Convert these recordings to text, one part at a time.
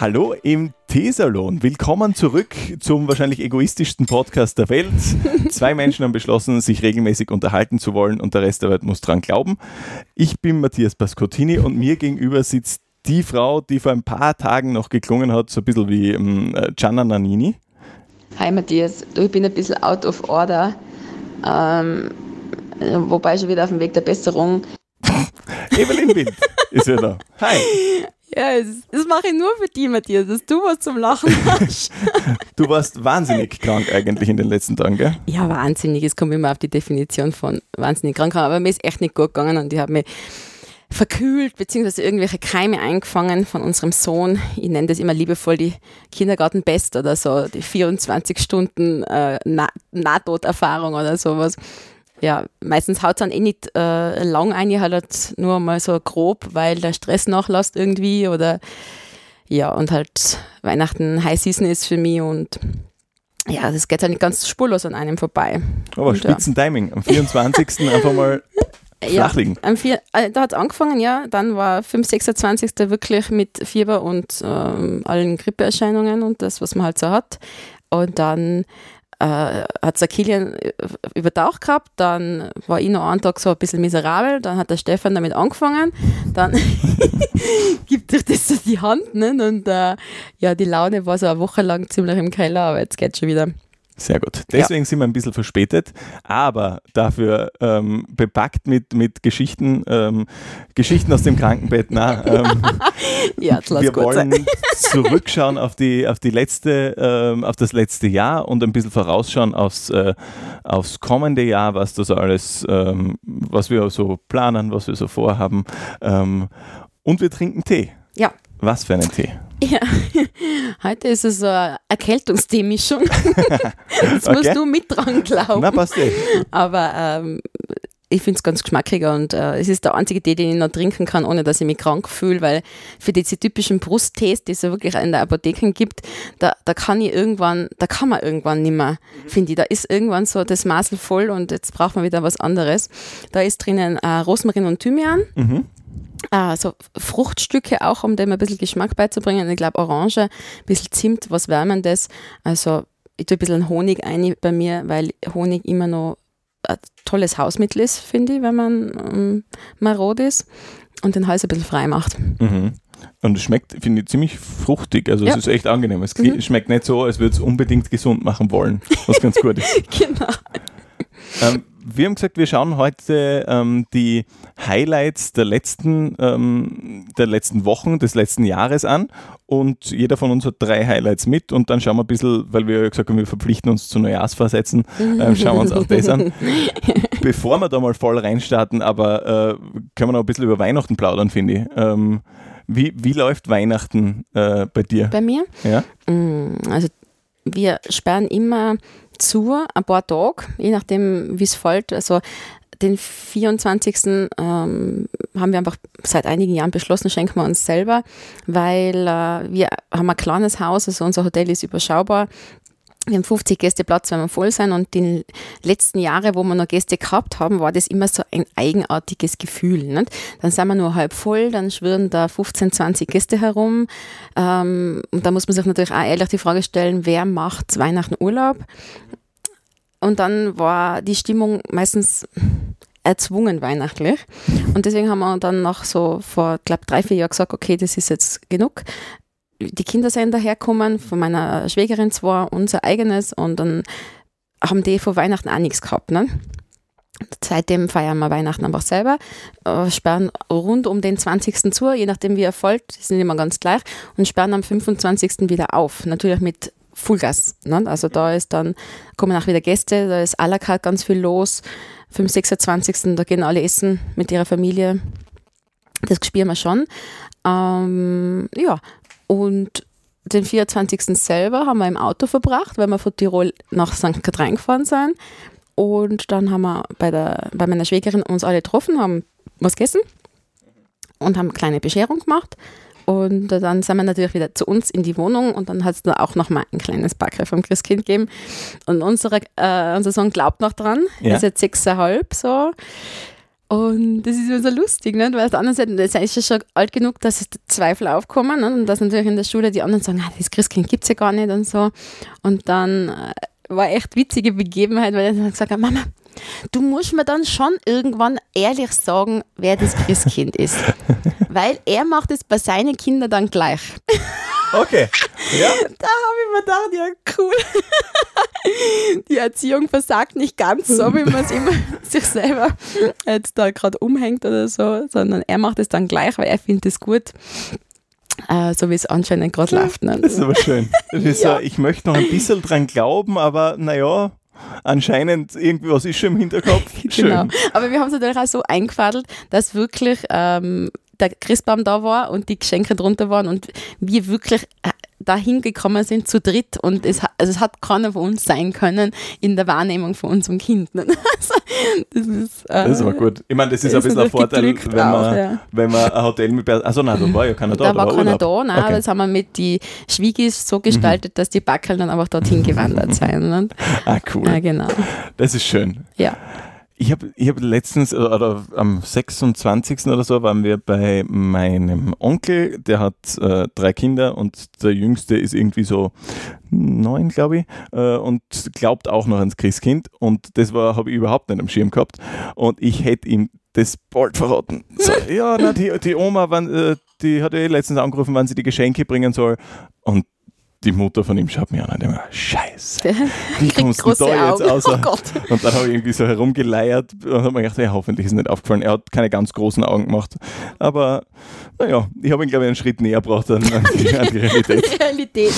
Hallo im Teesalon. Willkommen zurück zum wahrscheinlich egoistischsten Podcast der Welt. Zwei Menschen haben beschlossen, sich regelmäßig unterhalten zu wollen und der Rest der Welt muss dran glauben. Ich bin Matthias Pascottini und mir gegenüber sitzt die Frau, die vor ein paar Tagen noch geklungen hat, so ein bisschen wie ähm, Gianna Nannini. Hi Matthias, du, ich bin ein bisschen out of order, ähm, wobei schon wieder auf dem Weg der Besserung. Evelyn Wind ist ja da. Hi. Ja, das, mache ich nur für dich, Matthias, dass du was zum Lachen hast. du warst wahnsinnig krank eigentlich in den letzten Tagen, gell? Ja, wahnsinnig. Es kommt immer auf die Definition von wahnsinnig krank. Aber mir ist echt nicht gut gegangen und ich habe mich verkühlt, beziehungsweise irgendwelche Keime eingefangen von unserem Sohn. Ich nenne das immer liebevoll die Kindergarten-Best oder so, die 24 Stunden äh, Nahtoderfahrung oder sowas ja, meistens haut es dann eh nicht äh, lang ein, halt nur mal so grob, weil der Stress nachlässt irgendwie oder ja, und halt Weihnachten High Season ist für mich und ja, das geht halt nicht ganz spurlos an einem vorbei. Aber Spitzentiming, am 24. einfach mal flach liegen. Ja, vier, äh, da hat es angefangen, ja, dann war 5, 26. wirklich mit Fieber und ähm, allen Grippeerscheinungen und das, was man halt so hat. Und dann äh, hat der Kilian äh, übertaucht gehabt, dann war ich noch einen Tag so ein bisschen miserabel, dann hat der Stefan damit angefangen, dann gibt euch das so die Hand ne? und äh, ja, die Laune war so eine Woche lang ziemlich im Keller, aber jetzt geht schon wieder. Sehr gut. Deswegen ja. sind wir ein bisschen verspätet, aber dafür ähm, bepackt mit, mit Geschichten, ähm, Geschichten aus dem Krankenbett. Na, ähm, ja, wir wollen zurückschauen auf, die, auf, die letzte, ähm, auf das letzte Jahr und ein bisschen vorausschauen aufs, äh, aufs kommende Jahr, was das alles, ähm, was wir so planen, was wir so vorhaben. Ähm, und wir trinken Tee. Ja. Was für einen Tee? Ja, heute ist es so eine Erkältungsteemischung. Jetzt okay. musst du mit dran glauben. Na, passt eh. Aber ähm, ich finde es ganz geschmackiger und äh, es ist der einzige Tee, den ich noch trinken kann, ohne dass ich mich krank fühle, weil für diese typischen Brusttees, die es ja wirklich in der Apotheke gibt, da, da kann ich irgendwann, da kann man irgendwann nicht mehr, mhm. finde ich. Da ist irgendwann so das Maßel voll und jetzt braucht man wieder was anderes. Da ist drinnen äh, Rosmarin und Thymian. Mhm äh, so Fruchtstücke auch, um dem ein bisschen Geschmack beizubringen. Ich glaube Orange, ein bisschen Zimt, was Wärmendes. Also ich tue ein bisschen Honig ein bei mir, weil Honig immer noch ein tolles Hausmittel ist, finde ich, wenn man ähm, marod ist und den Hals ein bisschen frei macht. Mhm. Und es schmeckt, finde ich, ziemlich fruchtig. Also ja. es ist echt angenehm. Es mhm. schmeckt nicht so, als würde es unbedingt gesund machen wollen, was ganz gut ist. genau. Ähm, wir haben gesagt, wir schauen heute ähm, die Highlights der letzten, ähm, der letzten Wochen, des letzten Jahres an und jeder von uns hat drei Highlights mit und dann schauen wir ein bisschen, weil wir gesagt haben, wir verpflichten uns zu Neujahrsvorsätzen, äh, schauen wir uns auch das an. Bevor wir da mal voll reinstarten, aber äh, können wir noch ein bisschen über Weihnachten plaudern, finde ich. Ähm, wie, wie läuft Weihnachten äh, bei dir? Bei mir? Ja. Mm, also wir sperren immer zu, ein paar Tage, je nachdem, wie es fällt. Also den 24. Ähm, haben wir einfach seit einigen Jahren beschlossen, schenken wir uns selber, weil äh, wir haben ein kleines Haus, also unser Hotel ist überschaubar wir haben 50 Gäste Platz, wenn wir voll sein. Und die letzten Jahre, wo wir noch Gäste gehabt haben, war das immer so ein eigenartiges Gefühl. Nicht? Dann sind wir nur halb voll, dann schwirren da 15, 20 Gäste herum. Ähm, und da muss man sich natürlich auch ehrlich die Frage stellen, wer macht Weihnachten Urlaub? Und dann war die Stimmung meistens erzwungen weihnachtlich. Und deswegen haben wir dann nach so vor, glaube drei, vier Jahren gesagt, okay, das ist jetzt genug die Kinder sind daherkommen, von meiner Schwägerin zwar, unser eigenes und dann haben die vor Weihnachten auch nichts gehabt. Ne? Seitdem feiern wir Weihnachten einfach selber, äh, sperren rund um den 20. zu, je nachdem wie er folgt, sind immer ganz gleich, und sperren am 25. wieder auf. Natürlich mit Fullgas. Ne? Also da ist dann, kommen auch wieder Gäste, da ist à la carte ganz viel los. Für den 26. da gehen alle essen mit ihrer Familie. Das spüren wir schon. Ähm, ja, und den 24. selber haben wir im Auto verbracht, weil wir von Tirol nach St. Katrin gefahren sind. Und dann haben wir bei, der, bei meiner Schwägerin uns alle getroffen, haben was gegessen und haben eine kleine Bescherung gemacht. Und dann sind wir natürlich wieder zu uns in die Wohnung und dann hat es da auch noch mal ein kleines Backel vom Christkind gegeben. Und unsere, äh, unser Sohn glaubt noch dran. Ja. Er ist jetzt sechseinhalb so. Und das ist immer so lustig, nicht? weil auf der anderen Seite, das ist ja schon alt genug, dass es Zweifel aufkommen nicht? und dass natürlich in der Schule die anderen sagen, ah, das Christkind gibt es ja gar nicht und so. Und dann äh, war echt witzige Begebenheit, weil er dann gesagt hat, Mama, du musst mir dann schon irgendwann ehrlich sagen, wer das Christkind ist. weil er macht es bei seinen Kindern dann gleich. Okay. Ja. Da habe ich mir gedacht, ja, cool. Die Erziehung versagt nicht ganz so, wie man es immer sich selber jetzt da gerade umhängt oder so, sondern er macht es dann gleich, weil er findet es gut. Uh, so wie es anscheinend gerade läuft. Ne? Das ist aber schön. Ist ja. so, ich möchte noch ein bisschen dran glauben, aber naja, anscheinend irgendwas ist schon im Hinterkopf. Schön. Genau. Aber wir haben es natürlich auch so eingefadelt, dass wirklich ähm, der Christbaum da war und die Geschenke drunter waren und wir wirklich äh, dahin gekommen sind zu dritt und es, also es hat keiner von uns sein können in der Wahrnehmung von unserem Kind. Also, das, ist, äh, das war gut. Ich meine, das ist ein bisschen ein Vorteil, wenn man, auch, ja. wenn man ein Hotel mit Also nein, da war ja keiner da. Da, da war keiner da, nein, okay. aber das haben wir mit den Schwiegis so gestaltet, mhm. dass die Backel dann einfach dorthin gewandert sind. ah, cool. Ja, genau. Das ist schön. Ja. Ich habe ich hab letztens, oder am 26. oder so, waren wir bei meinem Onkel, der hat äh, drei Kinder und der jüngste ist irgendwie so neun, glaube ich, äh, und glaubt auch noch ans Christkind. Und das habe ich überhaupt nicht am Schirm gehabt. Und ich hätte ihm das bald verraten. So, ja, na, die, die Oma, wann, äh, die hat eh letztens angerufen, wann sie die Geschenke bringen soll. Und die Mutter von ihm schaut mir an und denkt Scheiße, wie kommst du da jetzt aus? Oh und dann habe ich irgendwie so herumgeleiert und habe mir gedacht, ja, hoffentlich ist es nicht aufgefallen. Er hat keine ganz großen Augen gemacht. Aber naja, ich habe ihn, glaube ich, einen Schritt näher gebracht an, an, die, an die Realität. Realität.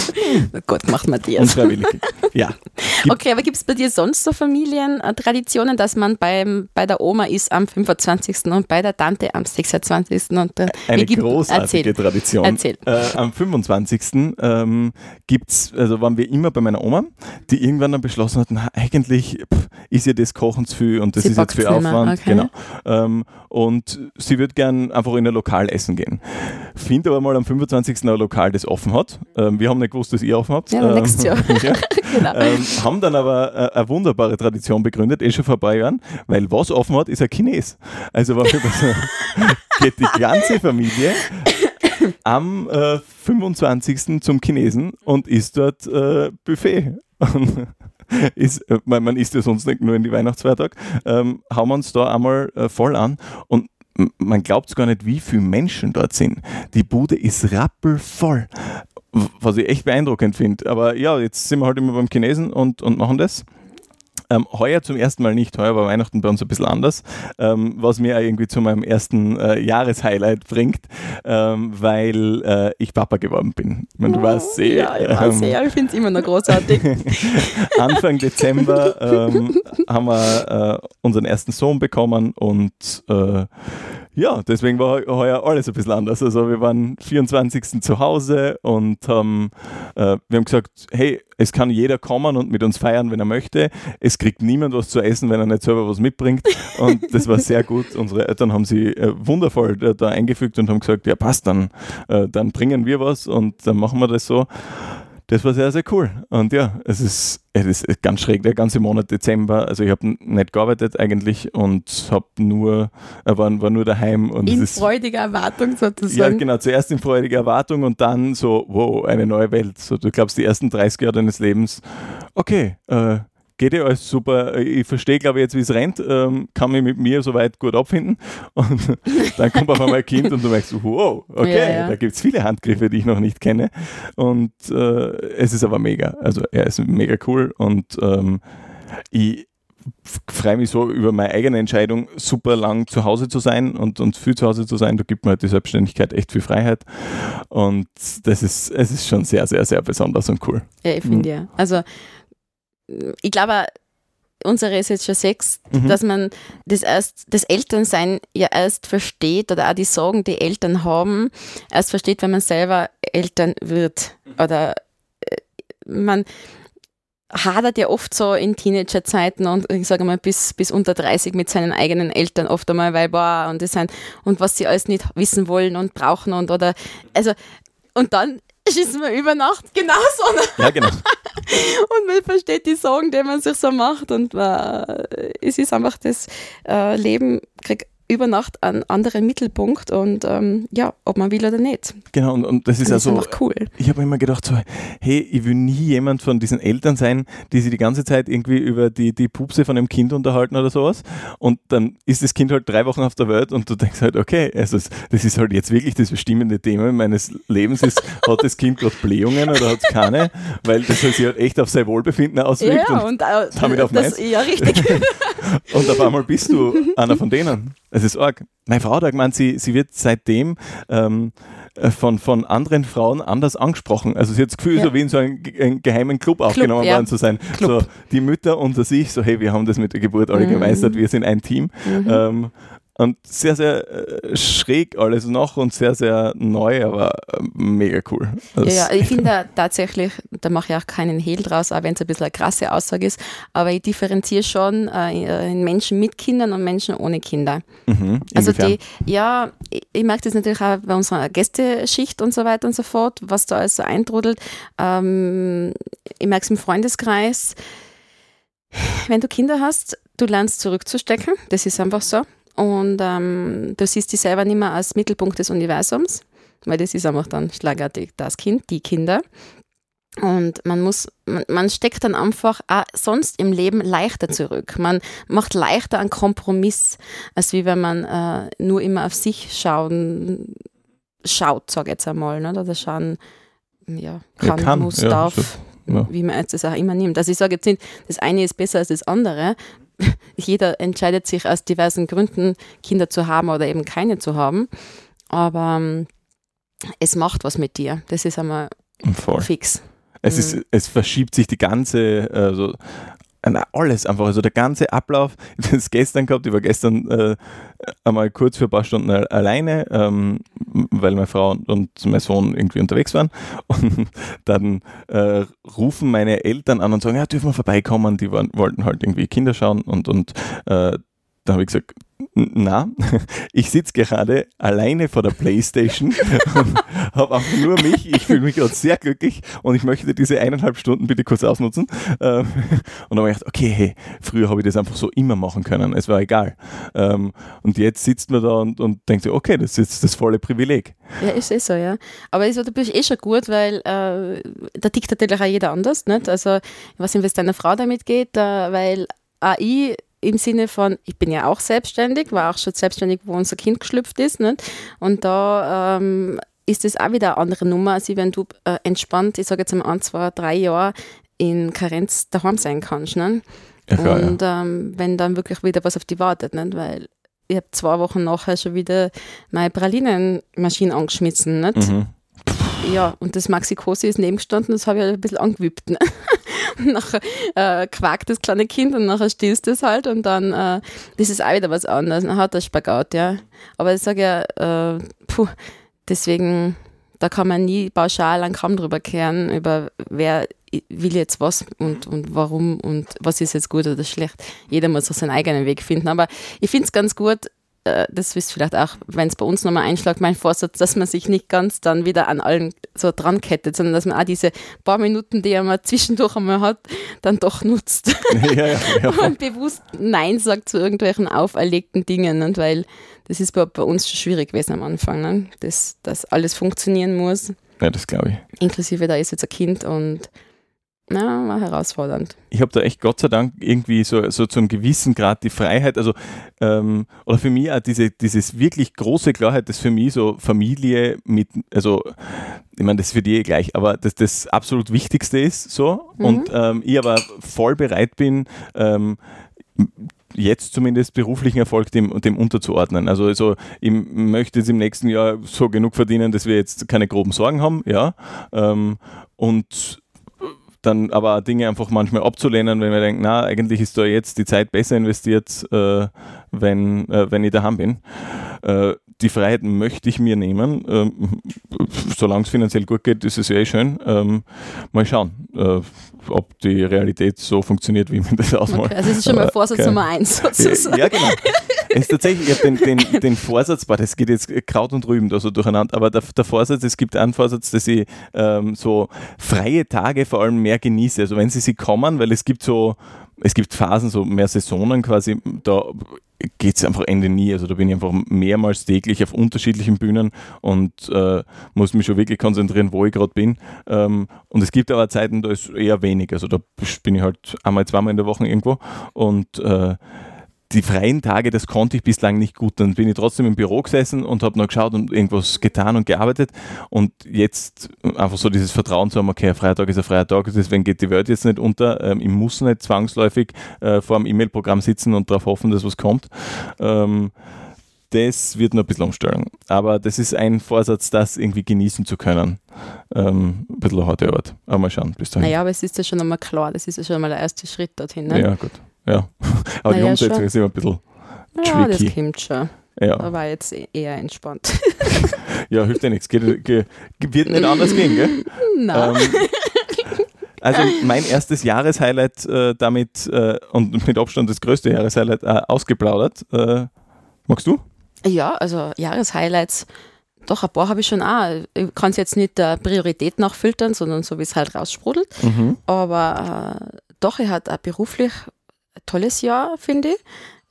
Oh Gott, macht man das. Unfreiwillig. Ja. Gibt okay, aber gibt es bei dir sonst so Familientraditionen, dass man beim, bei der Oma ist am 25. und bei der Tante am 26. Und, äh, Eine großartige erzähl. Tradition. Erzähl. Äh, am 25. Ähm, gibt's, also waren wir immer bei meiner Oma, die irgendwann dann beschlossen hat, na, eigentlich pff, ist ihr das Kochen zu viel und das sie ist jetzt viel Aufwand. Okay. Genau. Ähm, und sie wird gern einfach in ein Lokal essen gehen. Finde aber mal am 25. ein Lokal, das offen hat. Ähm, wir haben nicht gewusst, dass ihr offen habt. Ja, ähm, nächstes Jahr. ja. genau. Ähm, haben dann aber äh, eine wunderbare Tradition begründet, eh schon vor ein paar Jahren, weil was offen hat, ist ein Chines. Also geht die ganze Familie am äh, 25. zum Chinesen und isst dort äh, Buffet. ist, äh, man, man isst ja sonst nicht nur in die Weihnachtsfeiertag, ähm, hauen wir uns da einmal äh, voll an und man glaubt es gar nicht, wie viele Menschen dort sind. Die Bude ist rappelvoll, was ich echt beeindruckend finde. Aber ja, jetzt sind wir halt immer beim Chinesen und, und machen das. Ähm, heuer zum ersten Mal nicht, heuer war Weihnachten bei uns ein bisschen anders, ähm, was mir irgendwie zu meinem ersten äh, Jahreshighlight bringt, ähm, weil äh, ich Papa geworden bin. Und du warst sehr. Ja, ich, war ähm, sehr, ich finde es immer noch großartig. Anfang Dezember ähm, haben wir äh, unseren ersten Sohn bekommen und äh, ja, deswegen war heuer alles ein bisschen anders. Also wir waren 24. zu Hause und haben, äh, wir haben gesagt, hey, es kann jeder kommen und mit uns feiern, wenn er möchte. Es kriegt niemand was zu essen, wenn er nicht selber was mitbringt. Und das war sehr gut. Unsere Eltern haben sie äh, wundervoll da, da, eingefügt und haben gesagt, ja passt, dann, äh, dann bringen wir was und dann machen wir das so das war sehr, sehr cool. Und ja, es ist, es ist ganz schräg, der ganze Monat Dezember. Also ich habe nicht gearbeitet eigentlich und habe nur, äh, war, war nur daheim. Und in freudiger Erwartung sozusagen. Ja, genau, zuerst in freudiger Erwartung und dann so, wow, eine neue Welt. So, du glaubst die ersten 30 Jahre deines Lebens, okay, äh, geht ja alles super. Ich verstehe, glaube ich, jetzt, wie es rennt, ähm, kann mich mit mir soweit gut abfinden. Und dann kommt auf einmal ein Kind und du merkst, wow, okay, ja, ja. da gibt es viele Handgriffe, die ich noch nicht kenne. Und äh, es ist aber mega. Also er ist mega cool und ähm, ich freue mich so über meine eigene Entscheidung, super lang zu Hause zu sein und, und viel zu Hause zu sein. Da gibt mir halt die Selbstständigkeit echt viel Freiheit. Und das ist, es ist schon sehr, sehr, sehr besonders und cool. Ja, ich finde mhm. ja. Also ich glaube, unsere ist jetzt schon sechs, mhm. dass man das erst, das Elternsein ja erst versteht oder auch die Sorgen, die Eltern haben, erst versteht, wenn man selber Eltern wird. Oder äh, man hadert ja oft so in Teenagerzeiten und ich sage mal bis, bis unter 30 mit seinen eigenen Eltern oft einmal, weil boah, und das sind, und was sie alles nicht wissen wollen und brauchen und oder, also, und dann schießen wir über Nacht genauso. Ja, genau. und man versteht die Sorgen, die man sich so macht. Und äh, es ist einfach das äh, Leben, kriegt über Nacht einen anderen Mittelpunkt und ähm, ja, ob man will oder nicht. Genau, und, und das ist also einfach cool. Ich habe immer gedacht, so, hey, ich will nie jemand von diesen Eltern sein, die sich die ganze Zeit irgendwie über die, die Pupse von einem Kind unterhalten oder sowas. Und dann ist das Kind halt drei Wochen auf der Welt und du denkst halt, okay, also das ist halt jetzt wirklich das bestimmende Thema meines Lebens. Ist, hat das Kind gerade Blähungen oder hat es keine? Weil das halt sich halt echt auf sein Wohlbefinden auswirkt. Ja, und, und äh, damit auf das, Ja, richtig. und auf einmal bist du einer von denen. Es ist arg. Meine Frau hat gemeint, sie, sie wird seitdem ähm, äh, von, von anderen Frauen anders angesprochen. Also sie hat das Gefühl, ja. so wie in so einem, einem geheimen Club, Club aufgenommen ja. worden zu sein. Club. So, die Mütter unter sich, so hey, wir haben das mit der Geburt alle mhm. gemeistert, wir sind ein Team. Mhm. Ähm, und sehr, sehr äh, schräg alles noch und sehr, sehr neu, aber äh, mega cool. ja, ja, ich finde da tatsächlich, da mache ich auch keinen Hehl draus, auch wenn es ein bisschen eine krasse Aussage ist, aber ich differenziere schon äh, in Menschen mit Kindern und Menschen ohne Kinder. Mhm, also die, ja, ich, ich merke das natürlich auch bei unserer Gästeschicht und so weiter und so fort, was da alles so eintrudelt. Ähm, ich merke es im Freundeskreis. Wenn du Kinder hast, du lernst zurückzustecken, das ist einfach so. Und ähm, du siehst dich selber nicht mehr als Mittelpunkt des Universums, weil das ist einfach dann schlagartig das Kind, die Kinder. Und man muss, man, man steckt dann einfach auch sonst im Leben leichter zurück. Man macht leichter einen Kompromiss, als wie wenn man äh, nur immer auf sich schauen, schaut, sage ich jetzt einmal, ne? oder schauen, ja, kann, kann. muss, ja, darf. Ja. wie man jetzt das auch immer nimmt. Also ich sage jetzt nicht, das eine ist besser als das andere, jeder entscheidet sich aus diversen Gründen, Kinder zu haben oder eben keine zu haben. Aber ähm, es macht was mit dir. Das ist einmal Voll. fix. Es, ist, mhm. es verschiebt sich die ganze, also alles einfach, also der ganze Ablauf. Ich habe es gestern gehabt, ich war gestern äh, einmal kurz für ein paar Stunden alleine, ähm, weil meine Frau und mein Sohn irgendwie unterwegs waren. Und dann äh, rufen meine Eltern an und sagen, ja, dürfen wir vorbeikommen. Die waren, wollten halt irgendwie Kinder schauen und, und äh, da habe ich gesagt, na, ich sitze gerade alleine vor der Playstation und habe einfach nur mich. Ich fühle mich gerade sehr glücklich und ich möchte diese eineinhalb Stunden bitte kurz ausnutzen. Ähm, und dann habe ich gedacht, okay, hey, früher habe ich das einfach so immer machen können. Es war egal. Ähm, und jetzt sitzt man da und, und denkt sich, okay, das ist das volle Privileg. Ja, ist eh so, ja. Aber ist, bist eh schon gut, weil äh, da tickt natürlich auch jeder anders. Nicht? Also, ich weiß nicht, wie es deiner Frau damit geht, äh, weil AI im Sinne von, ich bin ja auch selbstständig, war auch schon selbstständig, wo unser Kind geschlüpft ist. Nicht? Und da ähm, ist es auch wieder eine andere Nummer, als wenn du äh, entspannt, ich sage jetzt mal ein, zwei, drei Jahre in Karenz daheim sein kannst. Nicht? Ja, klar, und ja. ähm, wenn dann wirklich wieder was auf die wartet, nicht? weil ich habe zwei Wochen nachher schon wieder meine Pralinenmaschine angeschmissen. Nicht? Mhm. Ja, und das Maxi-Cosi ist nebengestanden, das habe ich halt ein bisschen angewippt. Ne? nachher äh, quakt das kleine Kind und nachher stillst es halt und dann äh, das ist auch wieder was anderes. Dann hat das Spagat, ja. Aber ich sage ja, äh, puh, deswegen, da kann man nie pauschal einen Kamm drüber kehren, über wer will jetzt was und, und warum und was ist jetzt gut oder schlecht. Jeder muss auch seinen eigenen Weg finden. Aber ich finde es ganz gut, das wisst vielleicht auch, wenn es bei uns nochmal einschlägt, mein Vorsatz, dass man sich nicht ganz dann wieder an allen so dran kettet, sondern dass man auch diese paar Minuten, die man zwischendurch einmal hat, dann doch nutzt. Ja, ja, ja. Und bewusst Nein sagt zu irgendwelchen auferlegten Dingen. Und weil das ist bei, bei uns schon schwierig gewesen am Anfang, ne? dass, dass alles funktionieren muss. Ja, das glaube ich. Inklusive da ist jetzt ein Kind und ja, war herausfordernd. Ich habe da echt Gott sei Dank irgendwie so, so zum gewissen Grad die Freiheit, also ähm, oder für mich auch diese, dieses wirklich große Klarheit, dass für mich so Familie mit, also ich meine, das ist für die eh gleich, aber dass das absolut Wichtigste ist so mhm. und ähm, ich aber voll bereit bin, ähm, jetzt zumindest beruflichen Erfolg dem, dem unterzuordnen. Also, also ich möchte jetzt im nächsten Jahr so genug verdienen, dass wir jetzt keine groben Sorgen haben, ja. Ähm, und dann aber Dinge einfach manchmal abzulehnen, wenn wir denken, na, eigentlich ist da jetzt die Zeit besser investiert, äh, wenn, äh, wenn ich daheim bin. Äh, die Freiheit möchte ich mir nehmen. Ähm, solange es finanziell gut geht, ist es ja eh schön. Ähm, mal schauen, äh, ob die Realität so funktioniert, wie man das ausmalt. Okay, also es ist schon mal Vorsatz okay. Nummer eins sozusagen. Ja, genau. Es ist tatsächlich, ich habe den, den, den Vorsatz, boah, das geht jetzt Kraut und Rüben da so durcheinander, aber der, der Vorsatz, es gibt einen Vorsatz, dass ich ähm, so freie Tage vor allem mehr genieße. Also wenn sie sie kommen, weil es gibt so, es gibt Phasen, so mehr Saisonen quasi, da geht es einfach Ende nie. Also da bin ich einfach mehrmals täglich auf unterschiedlichen Bühnen und äh, muss mich schon wirklich konzentrieren, wo ich gerade bin. Ähm, und es gibt aber Zeiten, da ist eher wenig. Also da bin ich halt einmal, zweimal in der Woche irgendwo und äh, die freien Tage, das konnte ich bislang nicht gut. Dann bin ich trotzdem im Büro gesessen und habe noch geschaut und irgendwas getan und gearbeitet. Und jetzt einfach so dieses Vertrauen zu haben, okay, ein freier Tag ist ein freier Tag, deswegen geht die Welt jetzt nicht unter. Ähm, ich muss nicht zwangsläufig äh, vor einem E-Mail-Programm sitzen und darauf hoffen, dass was kommt. Ähm, das wird noch ein bisschen umstellen. Aber das ist ein Vorsatz, das irgendwie genießen zu können. Ähm, ein bisschen harte Arbeit. Aber mal schauen, bis dahin. Naja, aber es ist ja schon einmal klar, das ist ja schon einmal der erste Schritt dorthin. Ne? Ja, gut. Ja. Aber naja, die Umsetzung schon. ist immer ein bisschen ja, tricky. das kommt schon. Ja. Da war jetzt eher entspannt. ja, hilft ja nichts. Geht, geht, wird nicht anders gehen, gell? Nein. Ähm, also mein erstes Jahreshighlight äh, damit äh, und mit Abstand das größte Jahreshighlight äh, ausgeplaudert. Äh, magst du? Ja, also Jahreshighlights, doch ein paar habe ich schon auch. Ich kann es jetzt nicht der Priorität nachfiltern, sondern so wie es halt raussprudelt. Mhm. Aber äh, doch, ich hatte auch beruflich tolles Jahr, finde ich.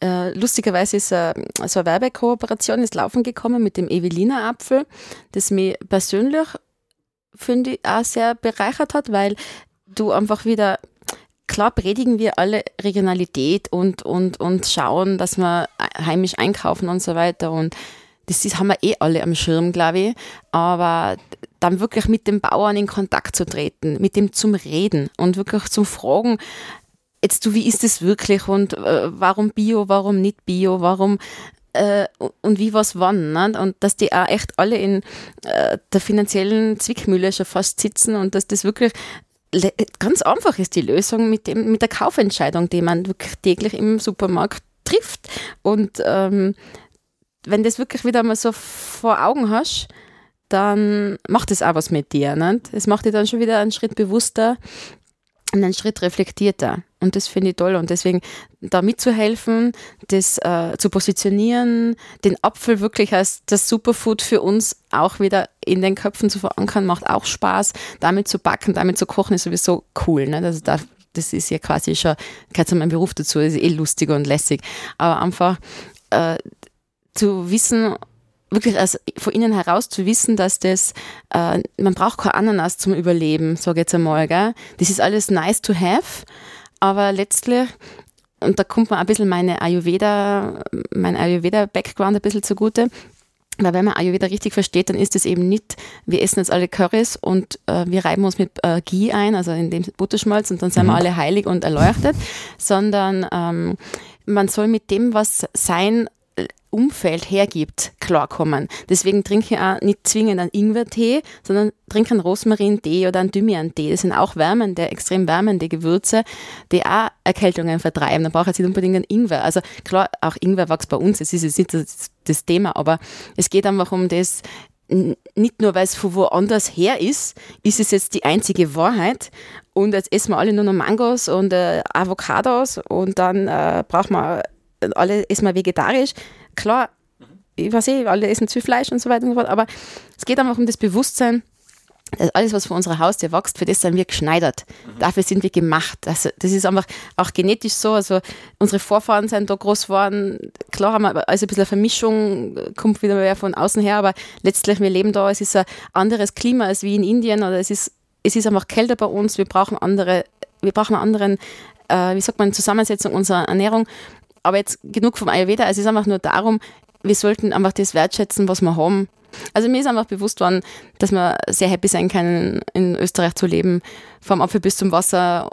Uh, lustigerweise ist uh, so eine Werbekooperation ins Laufen gekommen mit dem Evelina Apfel, das mich persönlich, finde ich, auch sehr bereichert hat, weil du einfach wieder, klar predigen wir alle Regionalität und, und, und schauen, dass wir heimisch einkaufen und so weiter und das ist, haben wir eh alle am Schirm, glaube ich, aber dann wirklich mit dem Bauern in Kontakt zu treten, mit dem zum Reden und wirklich zum Fragen, jetzt du, wie ist es wirklich und äh, warum Bio, warum nicht Bio, warum äh, und wie was wann. Ne? Und dass die auch echt alle in äh, der finanziellen Zwickmühle schon fast sitzen und dass das wirklich ganz einfach ist, die Lösung mit, dem, mit der Kaufentscheidung, die man wirklich täglich im Supermarkt trifft. Und ähm, wenn das wirklich wieder mal so vor Augen hast, dann macht es auch was mit dir. Nicht? Es macht dich dann schon wieder einen Schritt bewusster und einen Schritt reflektierter. Und das finde ich toll. Und deswegen da mitzuhelfen, das äh, zu positionieren, den Apfel wirklich als das Superfood für uns auch wieder in den Köpfen zu verankern, macht auch Spaß. Damit zu backen, damit zu kochen, ist sowieso cool. Ne? Also da, das ist ja quasi schon, gehört zu meinem Beruf dazu, ist eh lustiger und lässig. Aber einfach äh, zu wissen, wirklich als, von innen heraus zu wissen, dass das, äh, man braucht kein Ananas zum Überleben, sage ich jetzt einmal, gell? Das ist alles nice to have, aber letztlich, und da kommt mir ein bisschen meine Ayurveda, mein Ayurveda-Background ein bisschen zugute, weil wenn man Ayurveda richtig versteht, dann ist es eben nicht, wir essen jetzt alle Currys und äh, wir reiben uns mit äh, Ghee ein, also in dem Butterschmalz und dann sind mhm. wir alle heilig und erleuchtet, sondern ähm, man soll mit dem, was sein Umfeld hergibt, klarkommen. Deswegen trinke ich auch nicht zwingend einen Ingwertee, sondern trinke einen Rosmarin-Tee oder einen Thymian-Tee. Das sind auch wärmende, extrem wärmende Gewürze, die auch Erkältungen vertreiben. Da braucht ich nicht unbedingt einen Ingwer. Also klar, auch Ingwer wächst bei uns, es ist jetzt nicht das, das Thema, aber es geht einfach um das, nicht nur, weil es von woanders her ist, ist es jetzt die einzige Wahrheit. Und jetzt essen wir alle nur noch Mangos und äh, Avocados und dann äh, braucht man alle essen wir vegetarisch. Klar, ich weiß eh, alle essen zu viel Fleisch und so weiter und so fort, aber es geht einfach um das Bewusstsein, alles, was von unserer Haustür wächst, für das sind wir geschneidert. Mhm. Dafür sind wir gemacht. Also, das ist einfach auch genetisch so. Also, unsere Vorfahren sind da groß geworden. Klar haben wir also ein bisschen eine Vermischung, kommt wieder mehr von außen her, aber letztlich, wir leben da, es ist ein anderes Klima als wie in Indien oder es ist, es ist einfach kälter bei uns. Wir brauchen andere, wir brauchen einen anderen, äh, wie sagt man, Zusammensetzung unserer Ernährung. Aber jetzt genug vom Ayurveda. Es ist einfach nur darum, wir sollten einfach das wertschätzen, was wir haben. Also mir ist einfach bewusst worden, dass wir sehr happy sein können, in Österreich zu leben, vom Apfel bis zum Wasser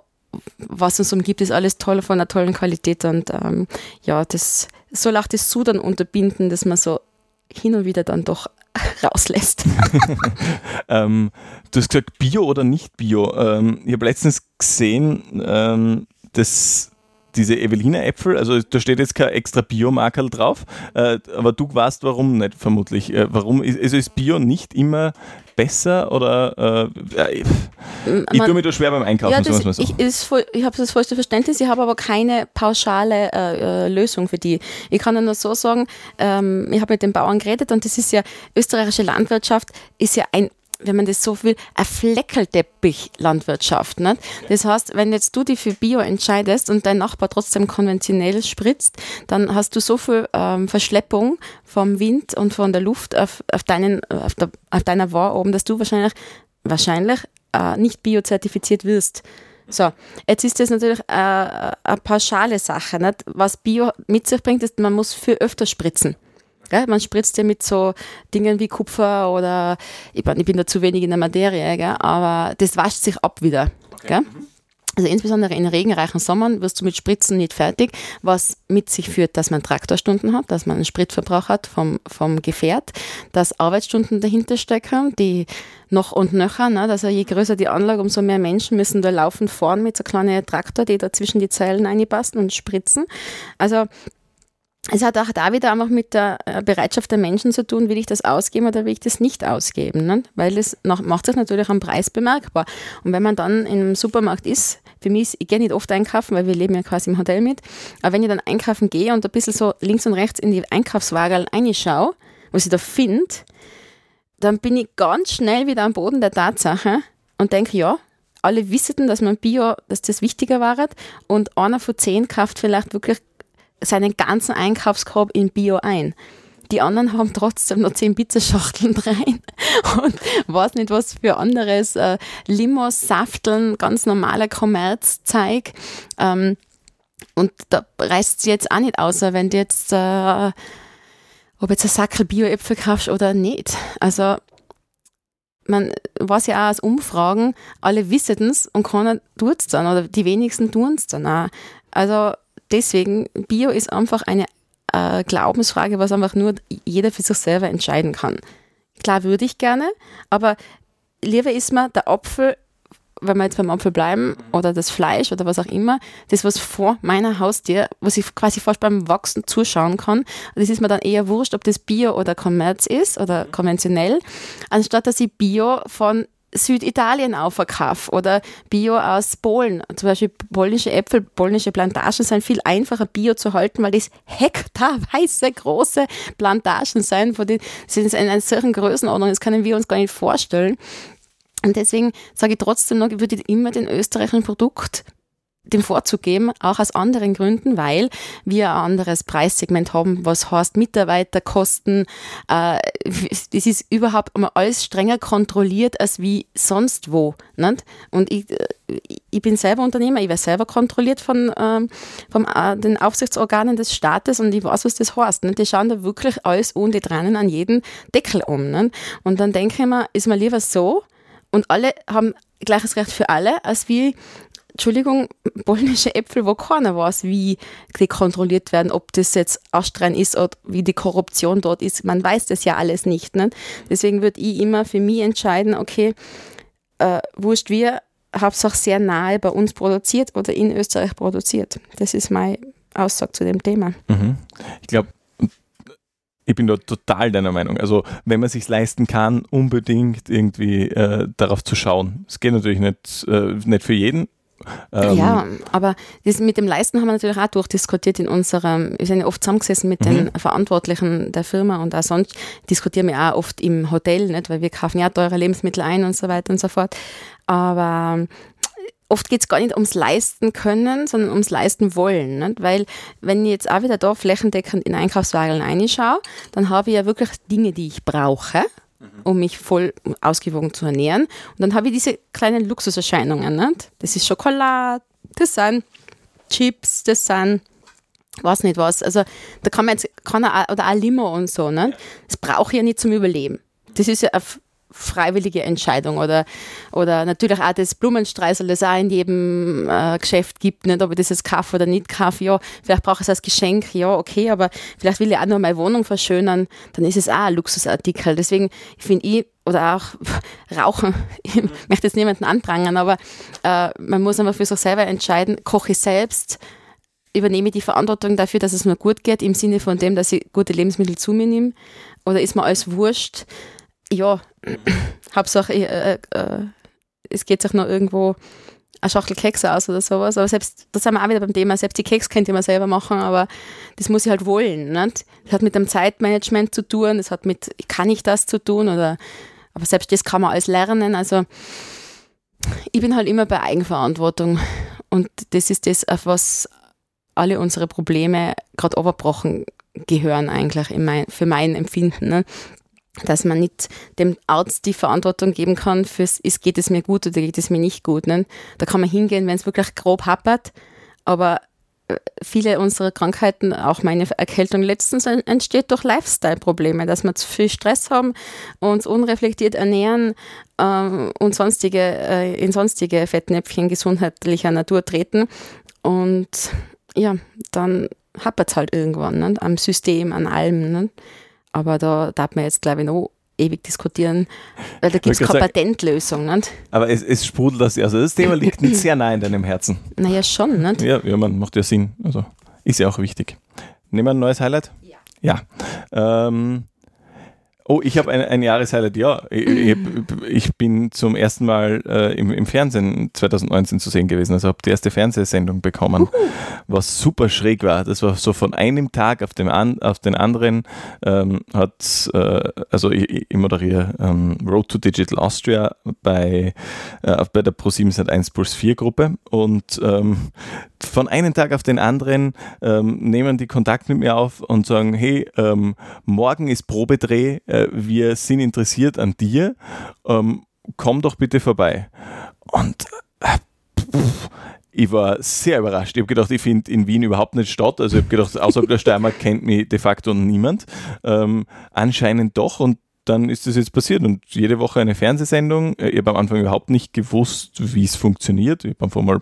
was uns umgibt, ist alles toll von einer tollen Qualität und ähm, ja, das soll auch das Sudern unterbinden, dass man so hin und wieder dann doch rauslässt. ähm, du hast gesagt, Bio oder nicht Bio. Ähm, ich habe letztens gesehen, ähm, dass diese Evelina Äpfel, also da steht jetzt kein extra Biomarkerl drauf, äh, aber du weißt warum nicht, vermutlich. Äh, warum ist, also ist Bio nicht immer besser oder äh, ich tue mir da schwer beim Einkaufen, ja, das, so. Ich, ich habe das vollste Verständnis, ich habe aber keine pauschale äh, äh, Lösung für die. Ich kann nur so sagen, ähm, ich habe mit den Bauern geredet und das ist ja, österreichische Landwirtschaft ist ja ein wenn man das so will, eine Fleckelteppich-Landwirtschaft. Das heißt, wenn jetzt du dich für Bio entscheidest und dein Nachbar trotzdem konventionell spritzt, dann hast du so viel ähm, Verschleppung vom Wind und von der Luft auf, auf, deinen, auf, der, auf deiner Ware oben, dass du wahrscheinlich, wahrscheinlich äh, nicht biozertifiziert wirst. So, jetzt ist das natürlich äh, eine pauschale Sache. Nicht? Was Bio mit sich bringt, ist, man muss viel öfter spritzen. Gell? Man spritzt ja mit so Dingen wie Kupfer oder ich bin, ich bin da zu wenig in der Materie, gell? aber das wascht sich ab wieder. Okay. Mhm. Also insbesondere in regenreichen Sommern wirst du mit Spritzen nicht fertig, was mit sich führt, dass man Traktorstunden hat, dass man einen Spritverbrauch hat vom, vom Gefährt, dass Arbeitsstunden dahinter stecken, die noch und nöcher, ne? also je größer die Anlage, umso mehr Menschen müssen da laufen fahren mit so kleinen Traktor, die da zwischen die Zeilen reinpassen und spritzen. Also es hat auch da wieder einfach mit der äh, Bereitschaft der Menschen zu tun, will ich das ausgeben oder will ich das nicht ausgeben. Ne? Weil es macht sich natürlich am Preis bemerkbar. Und wenn man dann im Supermarkt ist, für mich ist, ich gehe nicht oft einkaufen, weil wir leben ja quasi im Hotel mit, aber wenn ich dann einkaufen gehe und ein bisschen so links und rechts in die Einkaufswagen reinschaue, was ich da finde, dann bin ich ganz schnell wieder am Boden der Tatsache und denke, ja, alle wissen, dass man Bio, dass das wichtiger war und einer von zehn kauft vielleicht wirklich seinen ganzen Einkaufskorb in Bio ein. Die anderen haben trotzdem noch zehn Pizzaschachteln rein und weiß nicht was für anderes. Äh, Limos, Safteln, ganz normaler Kommerzzeug. Ähm, und da reißt es jetzt auch nicht außer wenn du jetzt, äh, ob jetzt ein Sackel Bio-Äpfel kaufst oder nicht. Also, man weiß ja auch aus Umfragen, alle wissen es und keiner tut es dann oder die wenigsten tun es dann auch. Also, deswegen, Bio ist einfach eine äh, Glaubensfrage, was einfach nur jeder für sich selber entscheiden kann. Klar würde ich gerne, aber lieber ist mir der Apfel, wenn wir jetzt beim Apfel bleiben, oder das Fleisch oder was auch immer, das, was vor meiner Haustür, was ich quasi fast beim Wachsen zuschauen kann, das ist mir dann eher wurscht, ob das Bio oder Kommerz ist oder konventionell, anstatt dass ich Bio von Süditalien aufverkaufe oder Bio aus Polen. Zum Beispiel polnische Äpfel, polnische Plantagen sind viel einfacher Bio zu halten, weil das hektarweise große Plantagen sind, von denen sind in einer solchen Größenordnung, das können wir uns gar nicht vorstellen. Und deswegen sage ich trotzdem noch, ich würde immer den österreichischen Produkt den Vorzug geben, auch aus anderen Gründen, weil wir ein anderes Preissegment haben, was heißt Mitarbeiterkosten. Äh, das ist überhaupt alles strenger kontrolliert als wie sonst wo. Und ich, äh, ich bin selber Unternehmer, ich werde selber kontrolliert von, ähm, von äh, den Aufsichtsorganen des Staates und ich weiß, was das heißt. Die schauen da wirklich alles die trennen an jeden Deckel um. Und dann denke ich mir, ist mir lieber so, und alle haben gleiches Recht für alle, als wie Entschuldigung, polnische Äpfel, wo keiner weiß, wie die kontrolliert werden, ob das jetzt astrein ist oder wie die Korruption dort ist. Man weiß das ja alles nicht. Ne? Deswegen würde ich immer für mich entscheiden, okay, äh, wurscht wir, Hauptsache sehr nahe bei uns produziert oder in Österreich produziert. Das ist meine Aussage zu dem Thema. Mhm. Ich glaube, ich bin da total deiner Meinung. Also, wenn man sich leisten kann, unbedingt irgendwie äh, darauf zu schauen. Es geht natürlich nicht, äh, nicht für jeden, ähm, ja, aber das mit dem Leisten haben wir natürlich auch durchdiskutiert in unserem, wir sind ja oft zusammengesessen mit mhm. den Verantwortlichen der Firma und auch sonst diskutieren wir auch oft im Hotel, nicht, weil wir kaufen ja teure Lebensmittel ein und so weiter und so fort. Aber oft geht es gar nicht ums Leisten können, sondern ums Leisten wollen. Nicht? Weil wenn ich jetzt auch wieder da flächendeckend in Einkaufswagen reinschaue, dann habe ich ja wirklich Dinge, die ich brauche um mich voll ausgewogen zu ernähren. Und dann habe ich diese kleinen Luxuserscheinungen. Nicht? Das ist Schokolade, das sind Chips, das sind weiß nicht was. Also da kann man jetzt, kann er, oder auch Limo und so, ne? Das brauche ich ja nicht zum Überleben. Das ist ja auf freiwillige Entscheidung oder, oder natürlich auch das Blumenstreusel, das auch in jedem äh, Geschäft gibt, nicht, ob ich das jetzt kaufe oder nicht kaufe, ja, vielleicht brauche ich es als Geschenk, ja, okay, aber vielleicht will ich auch nur meine Wohnung verschönern, dann ist es auch ein Luxusartikel. Deswegen finde ich, oder auch Rauchen, ich möchte jetzt niemanden anprangern, aber äh, man muss einfach für sich selber entscheiden, koche ich selbst, übernehme ich die Verantwortung dafür, dass es mir gut geht, im Sinne von dem, dass ich gute Lebensmittel zu mir nehme, oder ist mir alles wurscht, ja, Hauptsache, äh, äh, es geht sich noch irgendwo eine Schachtel Kekse aus oder sowas. Aber selbst, da sind wir auch wieder beim Thema, selbst die Keks könnte man selber machen, aber das muss ich halt wollen. Nicht? Das hat mit dem Zeitmanagement zu tun, das hat mit, kann ich das zu tun oder, aber selbst das kann man alles lernen. Also, ich bin halt immer bei Eigenverantwortung und das ist das, auf was alle unsere Probleme gerade overbrochen gehören eigentlich mein, für mein Empfinden. Ne? Dass man nicht dem Arzt die Verantwortung geben kann, fürs geht es mir gut oder geht es mir nicht gut. Ne? Da kann man hingehen, wenn es wirklich grob happert, aber äh, viele unserer Krankheiten, auch meine Erkältung letztens, entsteht durch Lifestyle-Probleme, dass wir zu viel Stress haben, uns unreflektiert ernähren äh, und sonstige, äh, in sonstige Fettnäpfchen gesundheitlicher Natur treten. Und ja, dann hapert es halt irgendwann ne? am System, an allem. Ne? Aber da darf man jetzt, glaube ich, noch ewig diskutieren, weil da gibt es keine Patentlösung. Nicht? Aber es, es sprudelt das, also das Thema liegt nicht sehr nah in deinem Herzen. Naja, schon, nicht? Ja, ja, man macht ja Sinn. Also ist ja auch wichtig. Nehmen wir ein neues Highlight? Ja. Ja. Ähm, Oh, ich habe ein, ein Jahreshighlight, ja. Ich, ich, bin zum ersten Mal äh, im, im, Fernsehen 2019 zu sehen gewesen. Also habe die erste Fernsehsendung bekommen, Uhu. was super schräg war. Das war so von einem Tag auf, dem an, auf den anderen ähm, hat, äh, also ich, ich moderiere ähm, Road to Digital Austria bei, äh, bei der Pro7 1 Plus 4 Gruppe und ähm, von einem Tag auf den anderen ähm, nehmen die Kontakt mit mir auf und sagen, hey, ähm, morgen ist Probedreh, äh, wir sind interessiert an dir, ähm, komm doch bitte vorbei. Und äh, pff, ich war sehr überrascht. Ich habe gedacht, ich finde in Wien überhaupt nicht statt. Also ich habe gedacht, außerhalb der Steiermark kennt mich de facto niemand. Ähm, anscheinend doch. Und dann ist das jetzt passiert und jede Woche eine Fernsehsendung. Äh, ich habe am Anfang überhaupt nicht gewusst, wie es funktioniert. Ich habe einfach mal